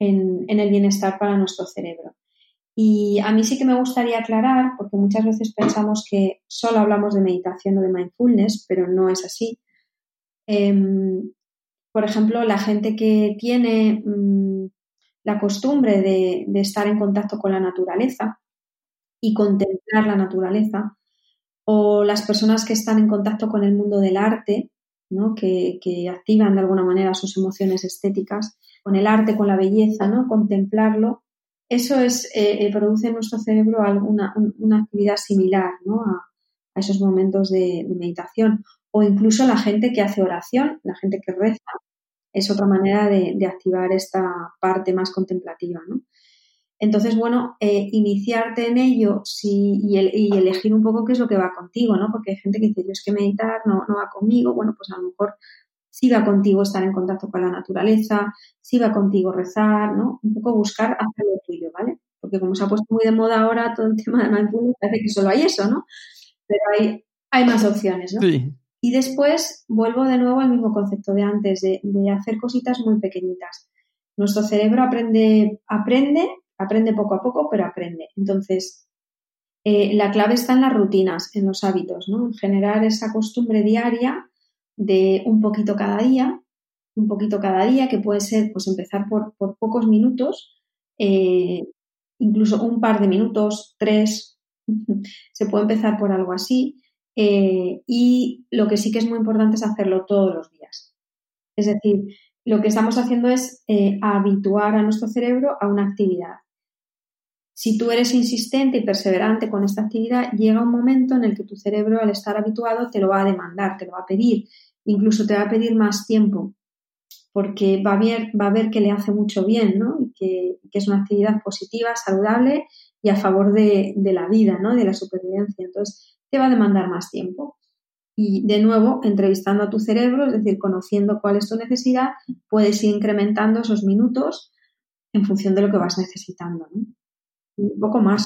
en, el bienestar para nuestro cerebro. Y a mí sí que me gustaría aclarar, porque muchas veces pensamos que solo hablamos de meditación o de mindfulness, pero no es así. Em, por ejemplo, la gente que tiene mm, la costumbre de, estar en contacto con la naturaleza y contemplar la naturaleza, o las personas que están en contacto con el mundo del arte, que, activan de alguna manera sus emociones estéticas, con el arte, con la belleza, contemplarlo, eso es, eh, eh, produce en nuestro cerebro una actividad similar a, esos momentos de, meditación. O incluso la gente que hace oración, la gente que reza, es otra manera de, activar esta parte más contemplativa. ¿no? Entonces, bueno, eh, iniciarte en ello y, elegir un poco qué es lo que va contigo, ¿no? Porque hay gente que dice, yo es que meditar no, no va conmigo. Bueno, pues a lo mejor si va contigo estar en contacto con la naturaleza, si va contigo rezar, ¿no? Un poco buscar hacer lo tuyo, ¿vale? Porque como se ha puesto muy de moda ahora todo el (laughs) tema de mindfulness, parece que solo hay eso, ¿no? Pero hay, hay más opciones, ¿no? Sí. Y después vuelvo de nuevo al mismo concepto de antes, de, hacer cositas muy pequeñitas. Nuestro cerebro aprende, aprende, aprende poco a poco, pero aprende. Entonces, eh, la clave está en las rutinas, en los hábitos, ¿no? En generar esa costumbre diaria de un poquito cada día, un poquito cada día, que puede ser pues empezar por, pocos minutos, eh, incluso un par de minutos, tres, (laughs) se puede empezar por algo así. Eh, y lo que sí que es muy importante es hacerlo todos los días. Es decir, lo que estamos haciendo es eh, habituar a nuestro cerebro a una actividad. Si tú eres insistente y perseverante con esta actividad, llega un momento en el que tu cerebro, al estar habituado, te lo va a demandar, te lo va a pedir incluso te va a pedir más tiempo porque va a ver, que le hace mucho bien, ¿no? Que, es una actividad positiva, saludable y a favor de, la vida, ¿no? De la supervivencia. Entonces, te va a demandar más tiempo. Y de nuevo, entrevistando a tu cerebro, es decir, conociendo cuál es tu necesidad, puedes ir incrementando esos minutos en función de lo que vas necesitando. ¿no? Un poco más.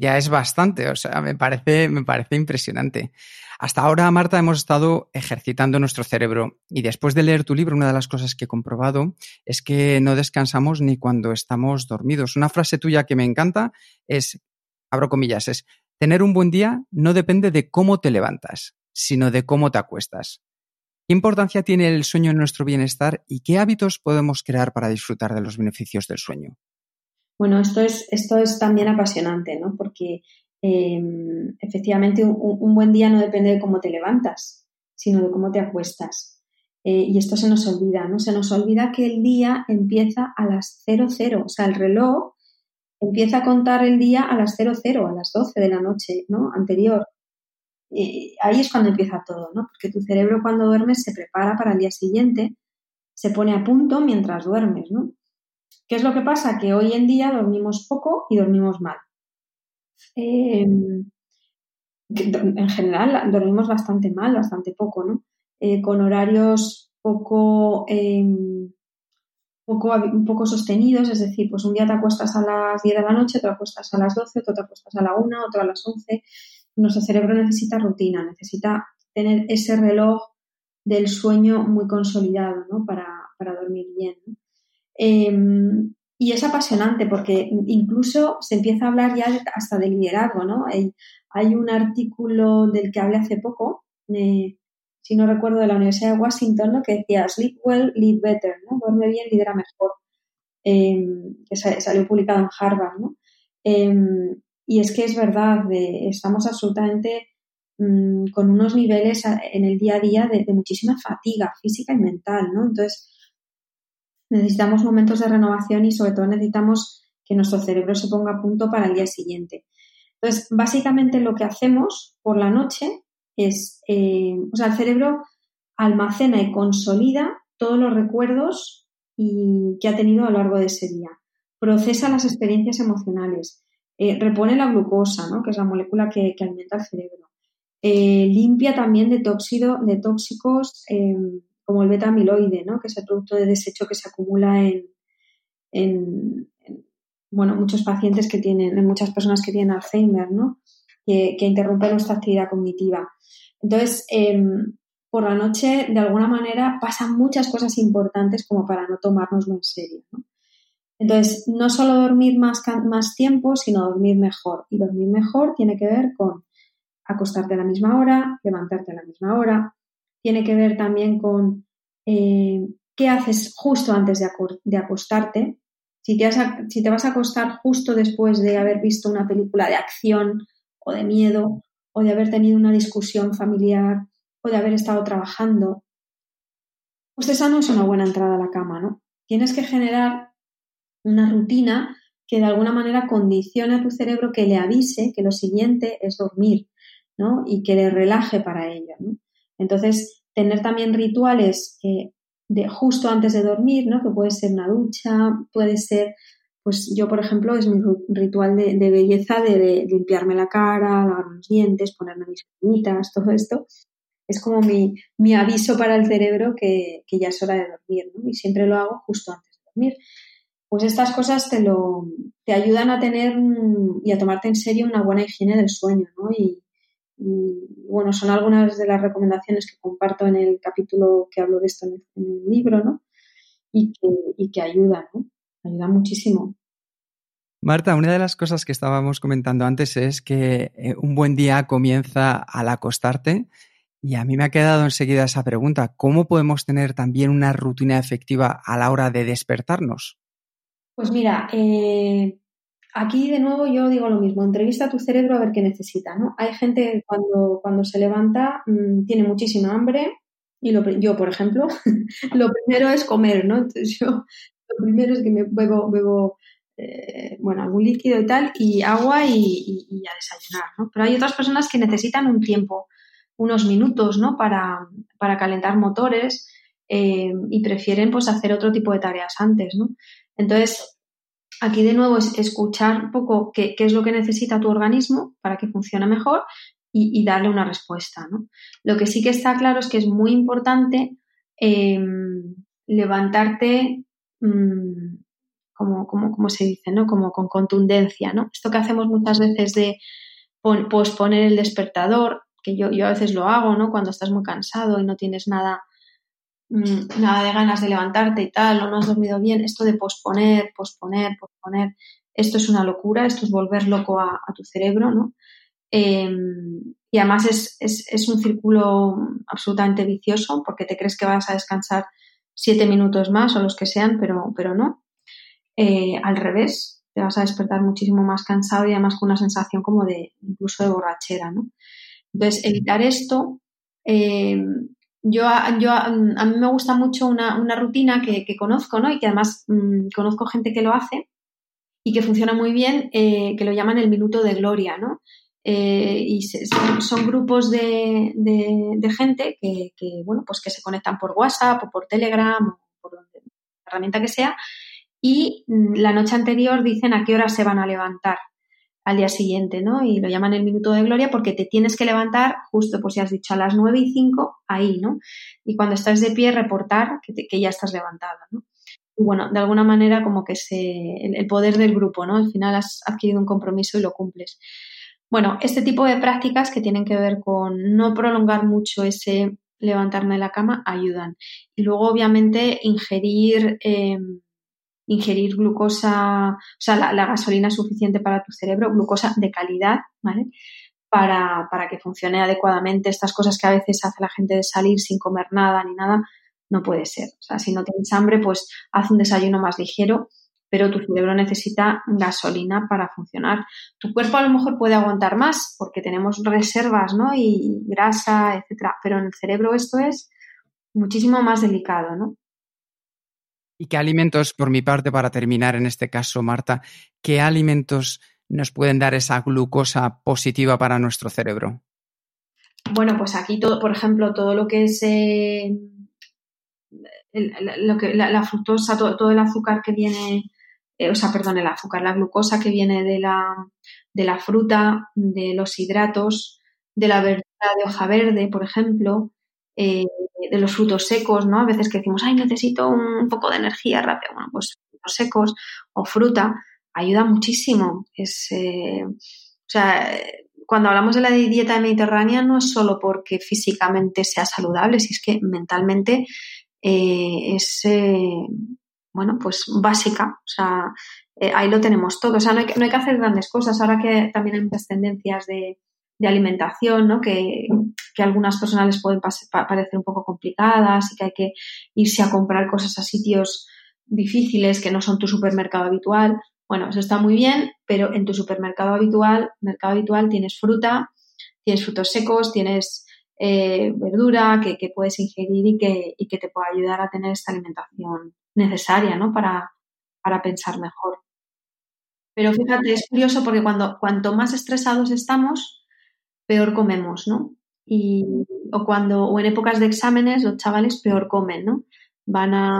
Ya es bastante, o sea, me parece, me parece impresionante. Hasta ahora, Marta, hemos estado ejercitando nuestro cerebro y después de leer tu libro, una de las cosas que he comprobado es que no descansamos ni cuando estamos dormidos. Una frase tuya que me encanta es, abro comillas, es, tener un buen día no depende de cómo te levantas, sino de cómo te acuestas. ¿Qué importancia tiene el sueño en nuestro bienestar y qué hábitos podemos crear para disfrutar de los beneficios del sueño? Bueno, esto es, esto es también apasionante, ¿no? Porque em, efectivamente un, buen día no depende de cómo te levantas, sino de cómo te acuestas. Eh, y esto se nos olvida, ¿no? Se nos olvida que el día empieza a las 00, o sea, el reloj empieza a contar el día a las 00, a las 12 de la noche, ¿no? Anterior. ahí es cuando empieza todo, ¿no? Porque tu cerebro cuando duermes se prepara para el día siguiente, se pone a punto mientras duermes, ¿no? ¿Qué es lo que pasa? Que hoy en día dormimos poco y dormimos mal. Em, en general dormimos bastante mal, bastante poco, ¿no? Eh, con horarios poco, em, poco, poco sostenidos, es decir, pues un día te acuestas a las 10 de la noche, te acuestas a las 12, otro te acuestas a la 1, otro a las 11. Nuestro cerebro necesita rutina, necesita tener ese reloj del sueño muy consolidado, ¿no? Para, para dormir bien. ¿no? Em, y es apasionante porque incluso se empieza a hablar ya hasta de liderazgo, ¿no? Hay, hay un artículo del que hablé hace poco, si no recuerdo, de la Universidad de Washington, que decía Sleep well, live better, ¿no? Duerme bien, lidera mejor, em, que salió publicado en Harvard, ¿no? Em, y es que es verdad, estamos absolutamente mm, con unos niveles en el día a día de, de muchísima fatiga física y mental, ¿no? Entonces, necesitamos momentos de renovación y sobre todo necesitamos que nuestro cerebro se ponga a punto para el día siguiente. Entonces, básicamente lo que hacemos por la noche es, eh, o sea, el cerebro almacena y consolida todos los recuerdos y, que ha tenido a lo largo de ese día. Procesa las experiencias emocionales, eh, repone la glucosa, ¿no? que es la molécula que, alimenta el cerebro. Eh, limpia también de, tóxido, de tóxicos como el beta-amiloide, ¿no? que es el producto de desecho que se acumula en, en, bueno, muchos pacientes que tienen, en muchas personas que tienen Alzheimer, ¿no? que, que interrumpe nuestra actividad cognitiva. Entonces, em, por la noche, de alguna manera, pasan muchas cosas importantes como para no tomárnoslo en serio. Entonces, no solo dormir más, más tiempo, sino dormir mejor. Y dormir mejor tiene que ver con acostarte a la misma hora, levantarte a la misma hora, tiene que ver también con eh, qué haces justo antes de, acostarte. Si te, vas a acostar justo después de haber visto una película de acción o de miedo o de haber tenido una discusión familiar o de haber estado trabajando, pues esa no es una buena entrada a la cama, ¿no? Tienes que generar una rutina que de alguna manera condicione a tu cerebro que le avise que lo siguiente es dormir, ¿no? Y que le relaje para ello, ¿no? Entonces, tener también rituales eh, de justo antes de dormir, ¿no? Que puede ser una ducha, puede ser, pues yo, por ejemplo, es mi ritual de, belleza de, limpiarme la cara, lavar los dientes, ponerme mis uñitas, todo esto. Es como mi, aviso para el cerebro que, ya es hora de dormir, ¿no? Y siempre lo hago justo antes de dormir. Pues estas cosas te, ayudan a tener y a tomarte en serio una buena higiene del sueño, ¿no? Y bueno, son algunas de las recomendaciones que comparto en el capítulo que hablo de esto en el, libro, ¿no? Y que, y que ayudan, ¿no? Ayudan muchísimo. Marta, una de las cosas que estábamos comentando antes es que eh, un buen día comienza al acostarte y a mí me ha quedado enseguida esa pregunta, ¿cómo podemos tener también una rutina efectiva a la hora de despertarnos? Pues mira, eh, aquí de nuevo yo digo lo mismo, entrevista a tu cerebro a ver qué necesita, ¿no? Hay gente cuando, cuando se levanta mm, tiene muchísima hambre y yo, por ejemplo, (laughs) lo primero es comer, ¿no? Entonces yo lo primero es que me bebo, bebo eh, bueno, algún líquido y tal, y agua y, a desayunar, ¿no? Pero hay otras personas que necesitan un tiempo, unos minutos, ¿no? Para, para calentar motores eh, y prefieren pues hacer otro tipo de tareas antes, ¿no? Entonces, Aquí de nuevo es escuchar un poco qué, es lo que necesita tu organismo para que funcione mejor y, darle una respuesta. ¿no? Lo que sí que está claro es que es muy importante em, levantarte mm, como, como, se dice, ¿no? Como con contundencia, ¿no? Esto que hacemos muchas veces de posponer el despertador, que yo, yo a veces lo hago, ¿no? Cuando estás muy cansado y no tienes nada, mm, nada de ganas de levantarte y tal, o no has dormido bien, esto de posponer, posponer, posponer, esto es una locura, esto es volver loco a, tu cerebro, ¿no? Em, y además es, es, es, un círculo absolutamente vicioso porque te crees que vas a descansar siete minutos más o los que sean, pero, pero no. Eh, al revés, te vas a despertar muchísimo más cansado y además con una sensación como de incluso de borrachera, ¿no? Entonces, evitar esto, eh, yo, yo, a mí me gusta mucho una, rutina que, conozco, ¿no? Y que además mmm, conozco gente que lo hace y que funciona muy bien, eh, que lo llaman el minuto de gloria, ¿no? Eh, y son, grupos de gente que, que, bueno, pues que se conectan por WhatsApp o por Telegram o por donde, la herramienta que sea y mm, la noche anterior dicen a qué hora se van a levantar al día siguiente, ¿no? Y lo llaman el minuto de gloria porque te tienes que levantar justo, pues ya has dicho, a las 9 y 5, ahí, ¿no? Y cuando estás de pie, reportar que, te, que ya estás levantada, ¿no? Y bueno, de alguna manera como que se, el, poder del grupo, ¿no? Al final has adquirido un compromiso y lo cumples. Bueno, este tipo de prácticas que tienen que ver con no prolongar mucho ese levantarme de la cama ayudan. Y luego, obviamente, ingerir... Eh, ingerir glucosa, o sea, la, gasolina suficiente para tu cerebro, glucosa de calidad, ¿vale? Para, para, que funcione adecuadamente. Estas cosas que a veces hace la gente de salir sin comer nada ni nada, no puede ser. O sea, si no tienes hambre, pues haz un desayuno más ligero, pero tu cerebro necesita gasolina para funcionar. Tu cuerpo a lo mejor puede aguantar más porque tenemos reservas, ¿no? Y grasa, etcétera, pero en el cerebro esto es muchísimo más delicado, ¿no? ¿Y qué alimentos, por mi parte, para terminar en este caso, Marta, qué alimentos nos pueden dar esa glucosa positiva para nuestro cerebro? Bueno, pues aquí por ejemplo, todo lo que es eh, la, fructosa, todo, todo, el azúcar que viene, eh, o sea, perdón, el azúcar, la glucosa que viene de la, de la fruta, de los hidratos, de la verdura de hoja verde, por ejemplo, eh, de los frutos secos, ¿no? A veces que decimos, ay, necesito un poco de energía rápida. Bueno, pues frutos secos o fruta ayuda muchísimo. Es, eh, o sea, cuando hablamos de la dieta mediterránea no es solo porque físicamente sea saludable, si es que mentalmente eh, es, bueno, pues básica. O sea, ahí lo tenemos todo. O sea, no hay, que, no hay que hacer grandes cosas. Ahora que también hay muchas tendencias de, de alimentación, ¿no? Que, que, a algunas personas les pueden parecer un poco complicadas y que hay que irse a comprar cosas a sitios difíciles que no son tu supermercado habitual. Bueno, eso está muy bien, pero en tu supermercado habitual, mercado habitual, tienes fruta, tienes frutos secos, tienes eh, verdura que, que, puedes ingerir y que, y que te pueda ayudar a tener esta alimentación necesaria, ¿no? Para, para pensar mejor. Pero fíjate, es curioso porque cuando cuanto más estresados estamos, peor comemos, ¿no? Y, o cuando, o en épocas de exámenes, los chavales peor comen, ¿no? Van a,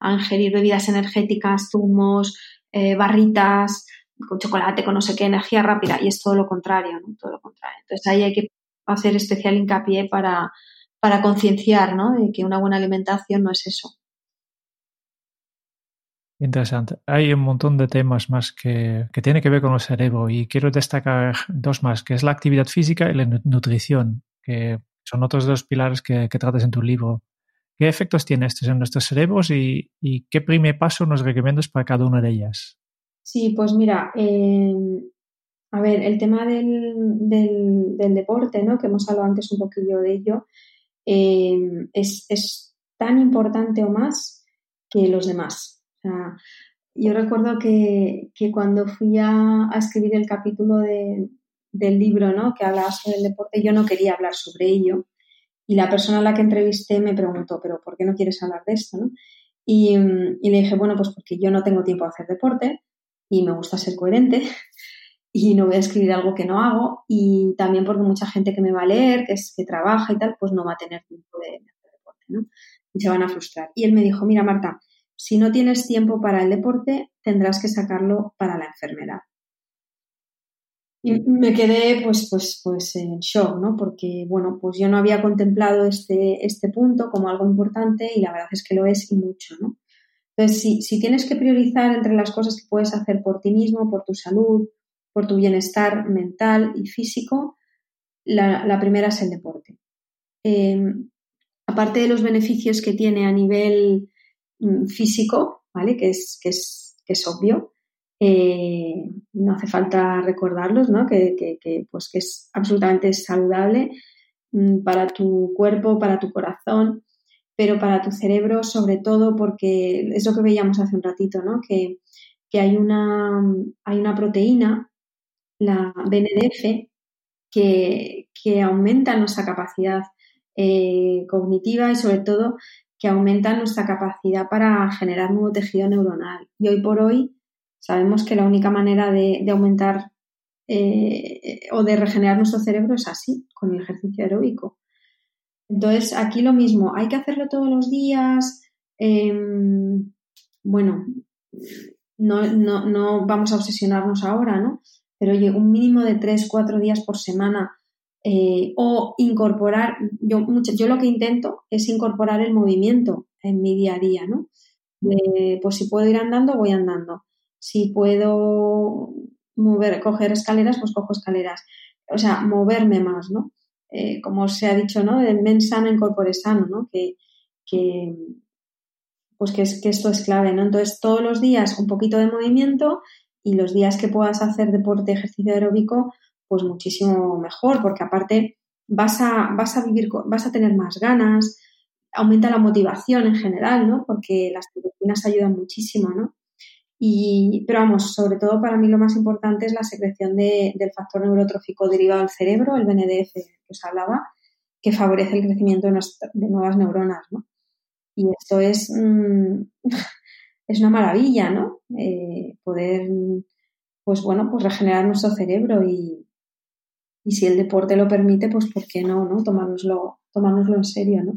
a ingerir bebidas energéticas, zumos, eh, barritas, con chocolate, con no sé qué, energía rápida, y es todo lo contrario, ¿no? Todo lo contrario. Entonces ahí hay que hacer especial hincapié para, para concienciar, ¿no? De que una buena alimentación no es eso. Interesante. Hay un montón de temas más que, que tiene que ver con el cerebro y quiero destacar dos más, que es la actividad física y la nutrición, que son otros dos pilares que, que tratas en tu libro. ¿Qué efectos tiene estos en nuestros cerebros y, y, qué primer paso nos recomiendas para cada una de ellas? Sí, pues mira, eh, a ver, el tema del, del, del, deporte, ¿no? que hemos hablado antes un poquillo de ello, eh, es, es tan importante o más que los demás. Sea, yo recuerdo que, que cuando fui a, a, escribir el capítulo de, del libro ¿no? que hablaba sobre el deporte, yo no quería hablar sobre ello. Y la persona a la que entrevisté me preguntó, pero ¿por qué no quieres hablar de esto? ¿no? Y, y le dije, bueno, pues porque yo no tengo tiempo a hacer deporte y me gusta ser coherente (laughs) y no voy a escribir algo que no hago y también porque mucha gente que me va a leer, que, es, que trabaja y tal, pues no va a tener tiempo de, de hacer deporte, ¿no? Y se van a frustrar. Y él me dijo, mira Marta, si no tienes tiempo para el deporte, tendrás que sacarlo para la enfermedad. Y me quedé pues, pues, pues en shock, ¿no? Porque, bueno, pues yo no había contemplado este, este punto como algo importante y la verdad es que lo es y mucho, ¿no? Entonces, si, si tienes que priorizar entre las cosas que puedes hacer por ti mismo, por tu salud, por tu bienestar mental y físico, la, primera es el deporte. Em, aparte de los beneficios que tiene a nivel físico, ¿vale? Que es, que es, que es obvio, eh, no hace falta recordarlos, ¿no? Que, que, pues que es absolutamente saludable mm, para tu cuerpo, para tu corazón, pero para tu cerebro sobre todo porque es lo que veíamos hace un ratito, ¿no? Que, hay, una, hay una proteína, la BNDF, que, aumenta nuestra capacidad eh, cognitiva y sobre todo que aumenta nuestra capacidad para generar nuevo tejido neuronal. Y hoy por hoy Sabemos que la única manera de, aumentar eh, o de regenerar nuestro cerebro es así, con el ejercicio aeróbico. Entonces, aquí lo mismo, hay que hacerlo todos los días. Em, bueno, no, vamos a obsesionarnos ahora, ¿no? Pero oye, un mínimo de tres, cuatro días por semana eh, o incorporar, yo, yo lo que intento es incorporar el movimiento en mi día a día, ¿no? pues si puedo ir andando, voy andando si puedo mover, coger escaleras, pues cojo escaleras. O sea, moverme más, ¿no? Eh, como se ha dicho, ¿no? De men sano en corpore sano, ¿no? Que, pues que, es, que esto es clave, ¿no? Entonces, todos los días un poquito de movimiento y los días que puedas hacer deporte, ejercicio aeróbico, pues muchísimo mejor, porque aparte vas a, vas a vivir, vas a tener más ganas, aumenta la motivación en general, ¿no? Porque las endorfinas ayudan muchísimo, ¿no? Y, pero vamos, sobre todo para mí lo más importante es la secreción de, del factor neurotrófico derivado del cerebro, el BNDF que os hablaba, que favorece el crecimiento de, nuevas neuronas, ¿no? Y esto es, mm, (laughs) es una maravilla, ¿no? Eh, poder, pues bueno, pues regenerar nuestro cerebro y, y si el deporte lo permite, pues ¿por qué no, no? Tomárnoslo, tomárnoslo en serio, ¿no?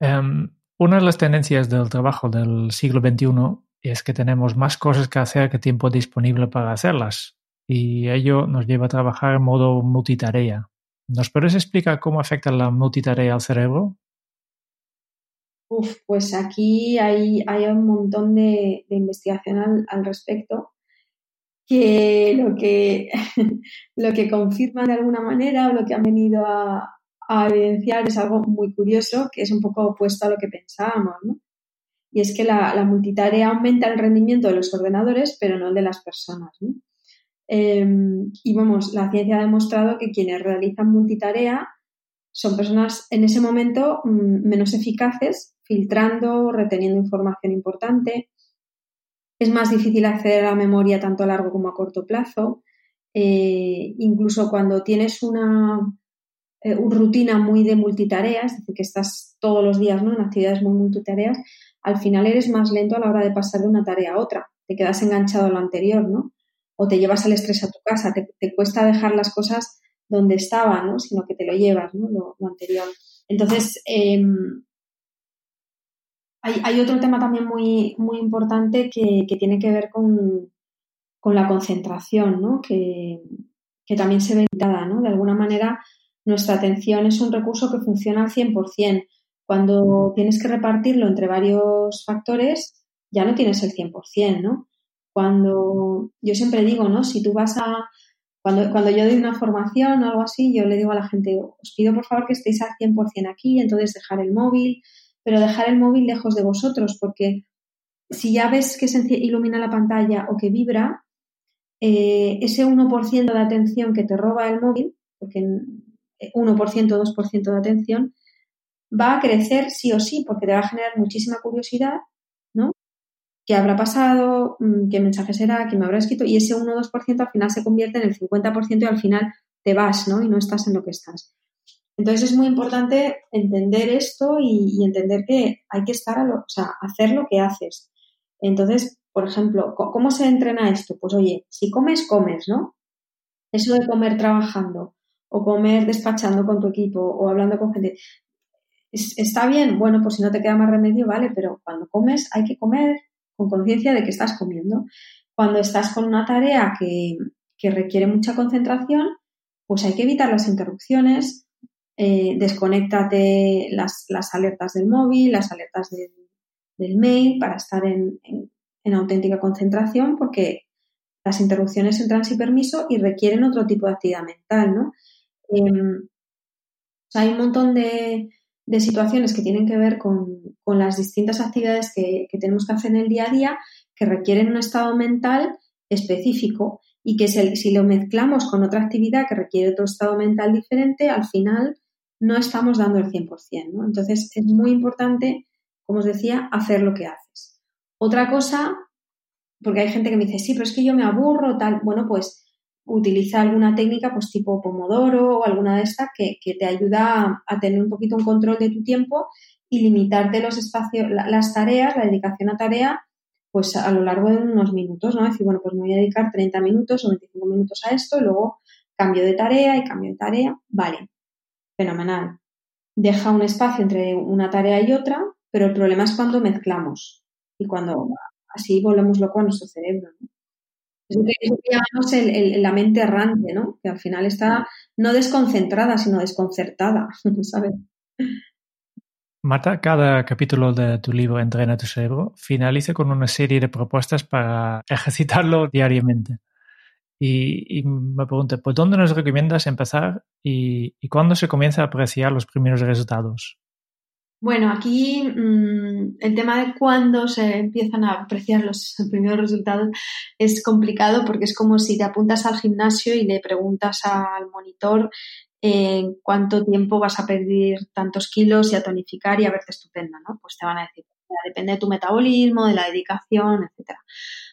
Em, una de las tendencias del trabajo del siglo XXI es que tenemos más cosas que hacer que tiempo disponible para hacerlas, y ello nos lleva a trabajar en modo multitarea. ¿Nos puedes explicar cómo afecta la multitarea al cerebro? Uf, pues aquí hay, hay un montón de, investigación al, respecto que lo que (laughs) lo que confirman de alguna manera o lo que han venido a, a evidenciar es algo muy curioso, que es un poco opuesto a lo que pensábamos, ¿no? Y es que la, multitarea aumenta el rendimiento de los ordenadores, pero no el de las personas, ¿no? Em, y vamos, la ciencia ha demostrado que quienes realizan multitarea son personas en ese momento mm, menos eficaces, filtrando, reteniendo información importante. Es más difícil acceder a la memoria tanto a largo como a corto plazo. Eh, incluso cuando tienes una, eh, rutina muy de multitareas, es decir, que estás todos los días ¿no? en actividades muy multitareas, al final eres más lento a la hora de pasar de una tarea a otra, te quedas enganchado a lo anterior, ¿no? O te llevas el estrés a tu casa, te, cuesta dejar las cosas donde estaban, ¿no? Sino que te lo llevas, ¿no? Lo, anterior. Entonces, em, hay, otro tema también muy, muy importante que, tiene que ver con, la concentración, ¿no? Que, que también se ve limitada, ¿no? De alguna manera, nuestra atención es un recurso que funciona al 100%. Cuando tienes que repartirlo entre varios factores, ya no tienes el 100%, ¿no? Cuando yo siempre digo, ¿no? Si tú vas a, cuando, cuando yo doy una formación o algo así, yo le digo a la gente, os pido por favor que estéis al 100% aquí, entonces dejar el móvil, pero dejar el móvil lejos de vosotros, porque si ya ves que se ilumina la pantalla o que vibra, eh, ese 1% de atención que te roba el móvil, porque 1%, 2% de atención, va a crecer sí o sí, porque te va a generar muchísima curiosidad, ¿no? ¿Qué habrá pasado? Mm, ¿Qué mensaje será? ¿Quién me habrá escrito? Y ese 1 o 2% al final se convierte en el 50% y al final te vas, ¿no? Y no estás en lo que estás. Entonces es muy importante entender esto y, entender que hay que estar a lo, o sea, hacer lo que haces. Entonces, por ejemplo, ¿cómo se entrena esto? Pues oye, si comes, comes, ¿no? Eso de comer trabajando, o comer despachando con tu equipo o hablando con gente. ¿Está bien? Bueno, pues si no te queda más remedio, vale, pero cuando comes hay que comer con conciencia de que estás comiendo. Cuando estás con una tarea que, requiere mucha concentración, pues hay que evitar las interrupciones, eh, desconéctate las, alertas del móvil, las alertas del mail para estar en, auténtica concentración porque las interrupciones entran sin permiso y requieren otro tipo de actividad mental, ¿no? Em, hay un montón de, situaciones que tienen que ver con, las distintas actividades que, tenemos que hacer en el día a día que requieren un estado mental específico y que si lo mezclamos con otra actividad que requiere otro estado mental diferente, al final no estamos dando el 100%. ¿no? Entonces es muy importante, como os decía, hacer lo que haces. Otra cosa, porque hay gente que me dice, sí, pero es que yo me aburro, tal. Bueno, pues utiliza alguna técnica pues tipo Pomodoro o alguna de estas que, te ayuda a, tener un poquito un control de tu tiempo y limitarte los espacios, las tareas, la dedicación a tarea, pues a lo largo de unos minutos, ¿no? Es decir, bueno, pues me voy a dedicar 30 minutos o 25 minutos a esto y luego cambio de tarea y cambio de tarea. Vale, fenomenal. Deja un espacio entre una tarea y otra, pero el problema es cuando mezclamos y cuando así volvemos loco a nuestro cerebro. ¿no? Es lo que, llamamos la mente errante, ¿no? Que al final está no desconcentrada, sino desconcertada. (laughs) Marta, cada capítulo de tu libro Entrena tu cerebro finaliza con una serie de propuestas para ejercitarlo diariamente. Y, me pregunto, ¿por dónde nos recomiendas empezar y, cuándo se comienza a apreciar los primeros resultados? Bueno, aquí mm, el tema de cuándo se empiezan a apreciar los (laughs) primeros resultados es complicado porque es como si te apuntas al gimnasio y le preguntas al monitor en cuánto tiempo vas a perder tantos kilos y a tonificar y a verte estupenda, ¿no? Pues te van a decir, depende de tu metabolismo, de la dedicación, etcétera.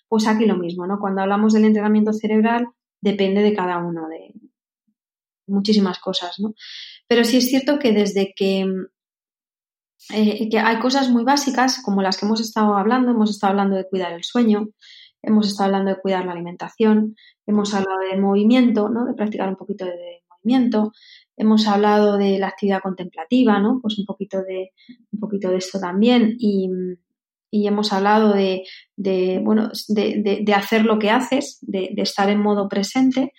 Pues aquí lo mismo, ¿no? Cuando hablamos del entrenamiento cerebral, depende de cada uno, de muchísimas cosas, ¿no? Pero sí es cierto que desde que, eh, que hay cosas muy básicas, como las que hemos estado hablando, hemos estado hablando de cuidar el sueño, hemos estado hablando de cuidar la alimentación, hemos hablado de movimiento, ¿no? De practicar un poquito de movimiento, hemos hablado de la actividad contemplativa, ¿no? Pues un poquito de, un poquito de esto también y, y hemos hablado de, bueno, de, hacer lo que haces, de, estar en modo presente.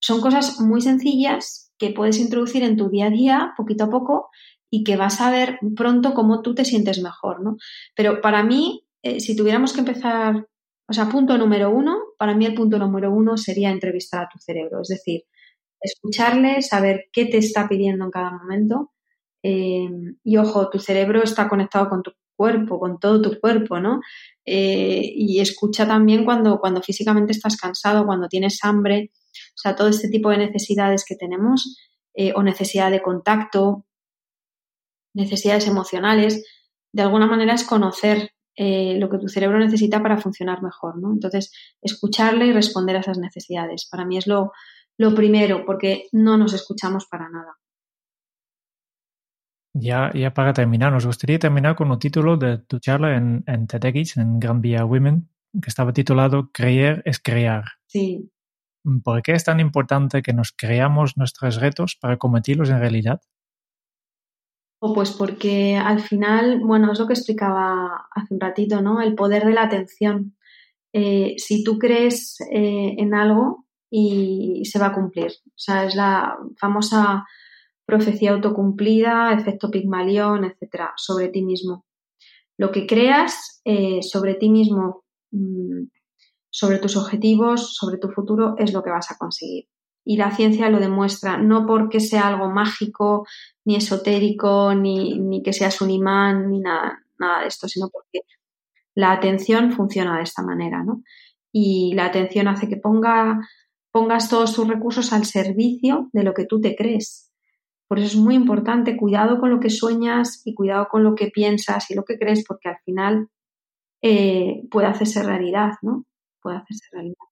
Son cosas muy sencillas que puedes introducir en tu día a día, poquito a poco, y que vas a ver pronto cómo tú te sientes mejor, ¿no? Pero para mí, eh, si tuviéramos que empezar, o sea, punto número uno, para mí el punto número uno sería entrevistar a tu cerebro, es decir, escucharle, saber qué te está pidiendo en cada momento. Eh, y ojo, tu cerebro está conectado con tu cuerpo, con todo tu cuerpo, ¿no? Eh, y escucha también cuando, cuando físicamente estás cansado, cuando tienes hambre, o sea, todo este tipo de necesidades que tenemos, eh, o necesidad de contacto, necesidades emocionales, de alguna manera es conocer eh, lo que tu cerebro necesita para funcionar mejor, ¿no? Entonces, escucharle y responder a esas necesidades. Para mí es lo, lo primero, porque no nos escuchamos para nada. Ya, ya para terminar, nos gustaría terminar con un título de tu charla en, en TEDx, en Gran Vía Women, que estaba titulado Creer es crear. Sí. ¿Por qué es tan importante que nos creamos nuestros retos para convertirlos en realidad? O pues porque al final, bueno, es lo que explicaba hace un ratito, ¿no? El poder de la atención. Eh, si tú crees eh, en algo y se va a cumplir. O sea, es la famosa profecía autocumplida, efecto Pigmalión, etcétera, sobre ti mismo. Lo que creas eh, sobre ti mismo, mm, sobre tus objetivos, sobre tu futuro, es lo que vas a conseguir. Y la ciencia lo demuestra, no porque sea algo mágico, ni esotérico, ni, ni que seas un imán, ni nada, nada de esto, sino porque la atención funciona de esta manera, ¿no? Y la atención hace que ponga, pongas todos tus recursos al servicio de lo que tú te crees. Por eso es muy importante, cuidado con lo que sueñas y cuidado con lo que piensas y lo que crees, porque al final eh, puede hacerse realidad, ¿no? Puede hacerse realidad.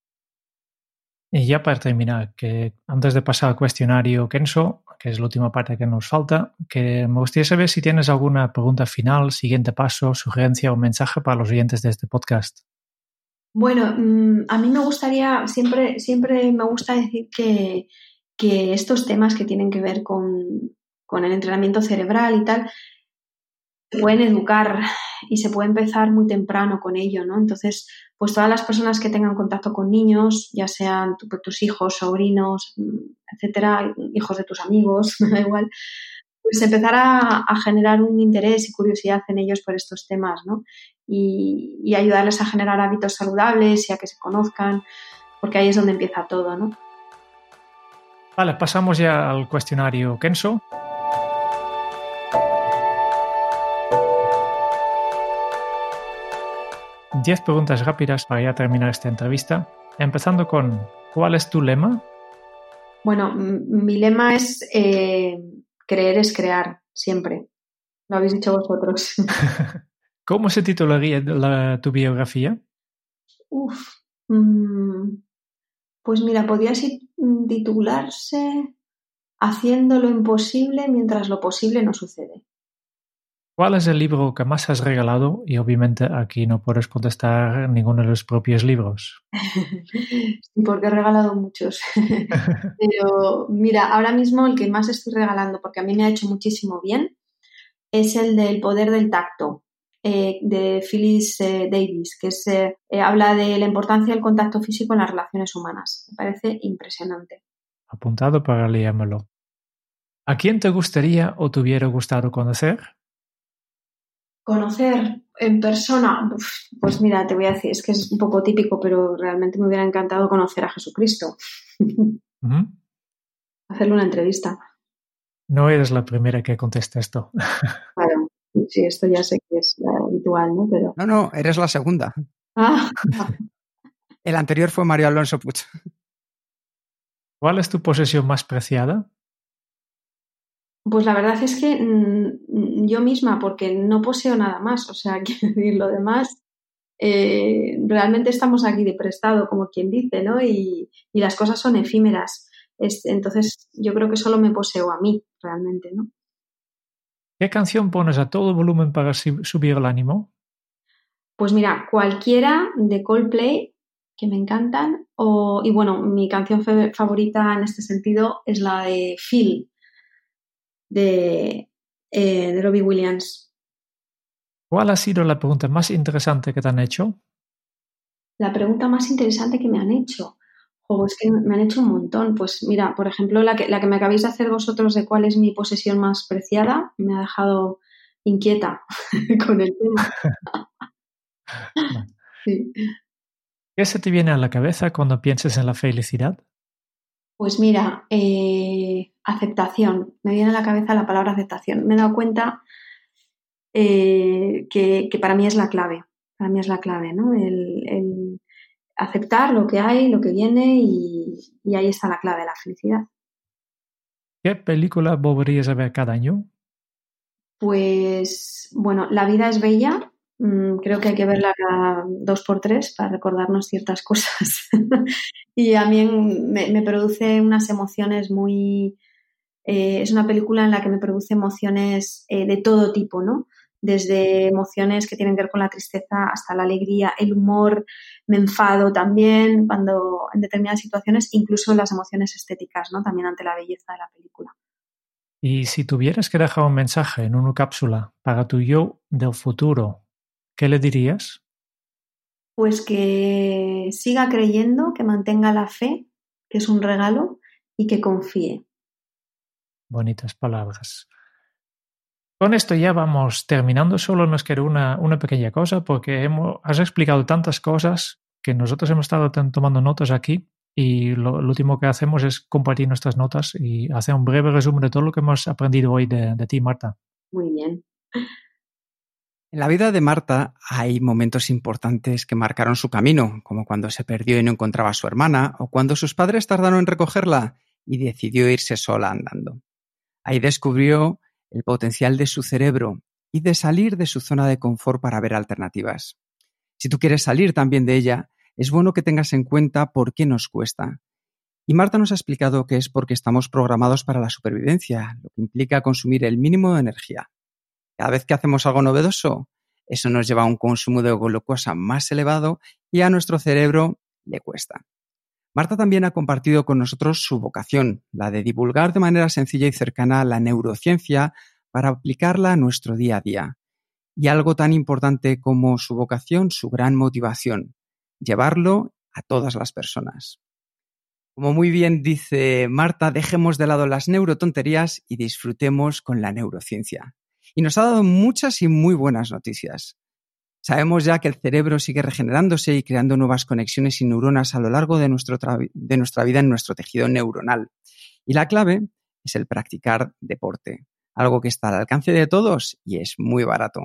Y ya para terminar, que antes de pasar al cuestionario Kenso, que es la última parte que nos falta, que me gustaría saber si tienes alguna pregunta final, siguiente paso, sugerencia o mensaje para los oyentes de este podcast. Bueno, mm, a mí me gustaría, siempre, siempre me gusta decir que, que estos temas que tienen que ver con, el entrenamiento cerebral y tal, pueden educar y se puede empezar muy temprano con ello, ¿no? Entonces, pues todas las personas que tengan contacto con niños, ya sean tus hijos, sobrinos, etcétera, hijos de tus amigos, (laughs) da igual, pues empezar a, generar un interés y curiosidad en ellos por estos temas, ¿no? Y, y, ayudarles a generar hábitos saludables y a que se conozcan, porque ahí es donde empieza todo, ¿no? Vale, pasamos ya al cuestionario Kenso. Diez preguntas rápidas para ya terminar esta entrevista. Empezando con, ¿cuál es tu lema? Bueno, mi lema es eh, creer es crear, siempre. Lo habéis dicho vosotros. (laughs) ¿Cómo se titularía tu biografía? Uf, mm, pues mira, podría titularse Haciendo lo imposible mientras lo posible no sucede. ¿Cuál es el libro que más has regalado? Y obviamente aquí no puedes contestar ninguno de los propios libros. (laughs) porque he regalado muchos. (laughs) Pero mira, ahora mismo el que más estoy regalando, porque a mí me ha hecho muchísimo bien, es el del poder del tacto. Eh, de Phyllis eh, Davis, que se eh, habla de la importancia del contacto físico en las relaciones humanas. Me parece impresionante. Apuntado para leérmelo. ¿A quién te gustaría o te hubiera gustado conocer? Conocer en persona, pues mira, te voy a decir, es que es un poco típico, pero realmente me hubiera encantado conocer a Jesucristo. Hacerle una entrevista. No eres la primera que contesta esto. (laughs) Sí, esto ya sé que es habitual, ¿no? Pero... No, no, eres la segunda. Ah. (laughs) El anterior fue Mario Alonso Puch. ¿Cuál es tu posesión más preciada? Pues la verdad es que mm, yo misma, porque no poseo nada más, o sea, (laughs) quiero decir, lo demás, eh, realmente estamos aquí de prestado, como quien dice, ¿no? Y, las cosas son efímeras. entonces, yo creo que solo me poseo a mí, realmente, ¿no? ¿Qué canción pones a todo volumen para subir el ánimo? Pues mira, cualquiera de Coldplay que me encantan. O, y bueno, mi canción favorita en este sentido es la de Phil, de, eh, de Robbie Williams. ¿Cuál ha sido la pregunta más interesante que te han hecho? La pregunta más interesante que me han hecho. O es que me han hecho un montón. Pues mira, por ejemplo, la que, la que me acabáis de hacer vosotros de cuál es mi posesión más preciada, me ha dejado inquieta (laughs) con el tema. (laughs) ¿Qué se te viene a la cabeza cuando piensas en la felicidad? Pues mira, eh, aceptación. Me viene a la cabeza la palabra aceptación. Me he dado cuenta eh, que, para mí es la clave. Para mí es la clave, ¿no? El, aceptar lo que hay, lo que viene y, y, ahí está la clave de la felicidad. ¿Qué película volverías a ver cada año? Pues bueno, La vida es bella Mm, creo que hay que verla dos por tres para recordarnos ciertas (laughs) cosas. y a mí me, produce unas emociones muy... Eh, es una película en la que me produce emociones eh, de todo tipo, ¿no? Desde emociones que tienen que ver con la tristeza hasta la alegría, el humor, me enfado también cuando en determinadas situaciones, incluso las emociones estéticas, ¿no? También ante la belleza de la película. Y si tuvieras que dejar un mensaje en una cápsula para tu yo del futuro, ¿Qué le dirías? Pues que siga creyendo, que mantenga la fe, que es un regalo, y que confíe. Bonitas palabras. Con esto ya vamos terminando. Solo nos queda una, una pequeña cosa porque hemos, has explicado tantas cosas que nosotros hemos estado tomando notas aquí y lo, último que hacemos es compartir nuestras notas y hacer un breve resumen de todo lo que hemos aprendido hoy de, de ti, Marta. Muy bien. En la vida de Marta hay momentos importantes que marcaron su camino, como cuando se perdió y no encontraba a su hermana, o cuando sus padres tardaron en recogerla y decidió irse sola andando. Ahí descubrió el potencial de su cerebro y de salir de su zona de confort para ver alternativas. Si tú quieres salir también de ella, es bueno que tengas en cuenta por qué nos cuesta. Y Marta nos ha explicado que es porque estamos programados para la supervivencia, lo que implica consumir el mínimo de energía. Cada vez que hacemos algo novedoso, eso nos lleva a un consumo de glucosa más elevado y a nuestro cerebro le cuesta. Marta también ha compartido con nosotros su vocación, la de divulgar de manera sencilla y cercana la neurociencia para aplicarla a nuestro día a día. Y algo tan importante como su vocación, su gran motivación, llevarlo a todas las personas. Como muy bien dice Marta, dejemos de lado las neurotonterías y disfrutemos con la neurociencia. Y nos ha dado muchas y muy buenas noticias. Sabemos ya que el cerebro sigue regenerándose y creando nuevas conexiones y neuronas a lo largo de, de nuestra vida en nuestro tejido neuronal. Y la clave es el practicar deporte, algo que está al alcance de todos y es muy barato.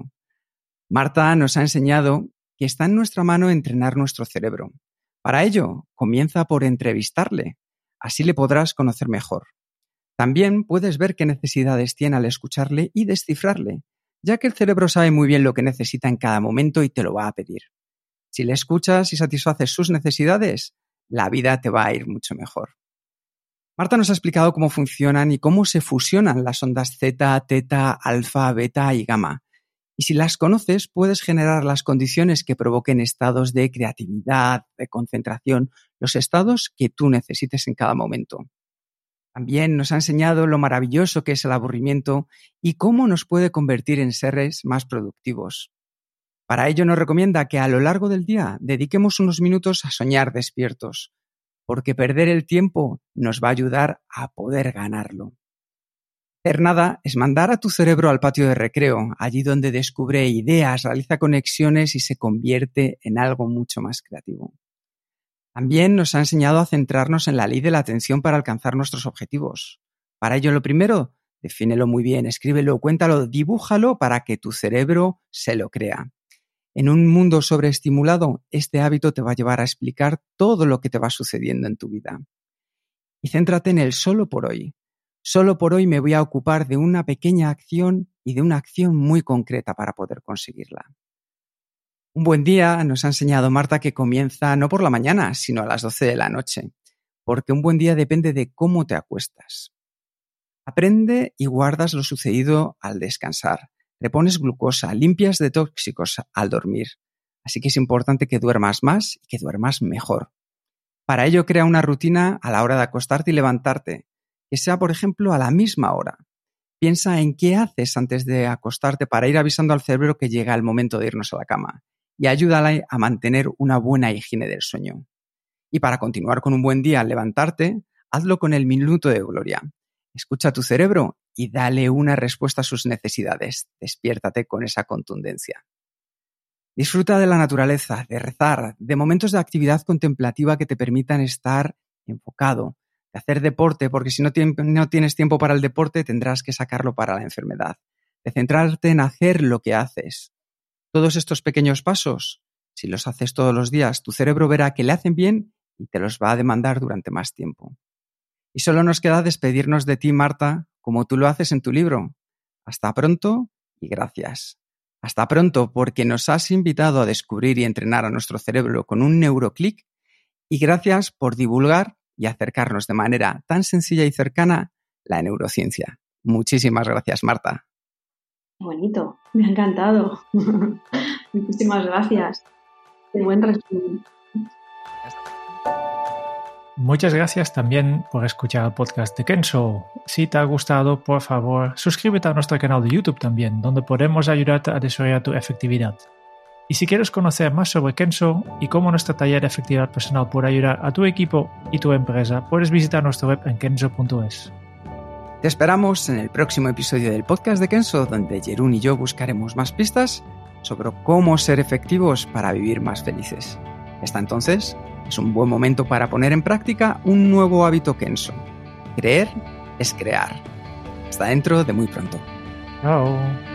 Marta nos ha enseñado que está en nuestra mano entrenar nuestro cerebro. Para ello, comienza por entrevistarle. Así le podrás conocer mejor. También puedes ver qué necesidades tiene al escucharle y descifrarle, ya que el cerebro sabe muy bien lo que necesita en cada momento y te lo va a pedir. Si le escuchas y satisfaces sus necesidades, la vida te va a ir mucho mejor. Marta nos ha explicado cómo funcionan y cómo se fusionan las ondas Z, teta, alfa, beta y gamma. Y si las conoces, puedes generar las condiciones que provoquen estados de creatividad, de concentración, los estados que tú necesites en cada momento. También nos ha enseñado lo maravilloso que es el aburrimiento y cómo nos puede convertir en seres más productivos. Para ello nos recomienda que a lo largo del día dediquemos unos minutos a soñar despiertos, porque perder el tiempo nos va a ayudar a poder ganarlo. Hacer nada es mandar a tu cerebro al patio de recreo, allí donde descubre ideas, realiza conexiones y se convierte en algo mucho más creativo. También nos ha enseñado a centrarnos en la ley de la atención para alcanzar nuestros objetivos. Para ello, lo primero, defínelo muy bien, escríbelo, cuéntalo, dibújalo para que tu cerebro se lo crea. En un mundo sobreestimulado, este hábito te va a llevar a explicar todo lo que te va sucediendo en tu vida. Y céntrate en el solo por hoy. Solo por hoy me voy a ocupar de una pequeña acción y de una acción muy concreta para poder conseguirla. Un buen día nos ha enseñado Marta que comienza no por la mañana, sino a las 12 de la noche, porque un buen día depende de cómo te acuestas. Aprende y guardas lo sucedido al descansar. Repones glucosa, limpias de tóxicos al dormir. Así que es importante que duermas más y que duermas mejor. Para ello crea una rutina a la hora de acostarte y levantarte, que sea, por ejemplo, a la misma hora. Piensa en qué haces antes de acostarte para ir avisando al cerebro que llega el momento de irnos a la cama y ayúdale a mantener una buena higiene del sueño. Y para continuar con un buen día al levantarte, hazlo con el minuto de gloria. Escucha tu cerebro y dale una respuesta a sus necesidades. Despiértate con esa contundencia. Disfruta de la naturaleza, de rezar, de momentos de actividad contemplativa que te permitan estar enfocado, de hacer deporte, porque si no tienes tiempo para el deporte tendrás que sacarlo para la enfermedad, de centrarte en hacer lo que haces, todos estos pequeños pasos, si los haces todos los días, tu cerebro verá que le hacen bien y te los va a demandar durante más tiempo. Y solo nos queda despedirnos de ti, Marta, como tú lo haces en tu libro. Hasta pronto y gracias. Hasta pronto porque nos has invitado a descubrir y entrenar a nuestro cerebro con un neuroclick y gracias por divulgar y acercarnos de manera tan sencilla y cercana la neurociencia. Muchísimas gracias, Marta. Bonito, me ha encantado. (laughs) Muchísimas gracias. Qué buen resumen. Muchas gracias también por escuchar el podcast de Kenso. Si te ha gustado, por favor, suscríbete a nuestro canal de YouTube también, donde podemos ayudarte a desarrollar tu efectividad. Y si quieres conocer más sobre Kenso y cómo nuestra taller de efectividad personal puede ayudar a tu equipo y tu empresa, puedes visitar nuestra web en kenso.es. Te esperamos en el próximo episodio del podcast de Kenso, donde Jerún y yo buscaremos más pistas sobre cómo ser efectivos para vivir más felices. Hasta entonces, es un buen momento para poner en práctica un nuevo hábito Kenso. Creer es crear. Hasta dentro de muy pronto. Chao.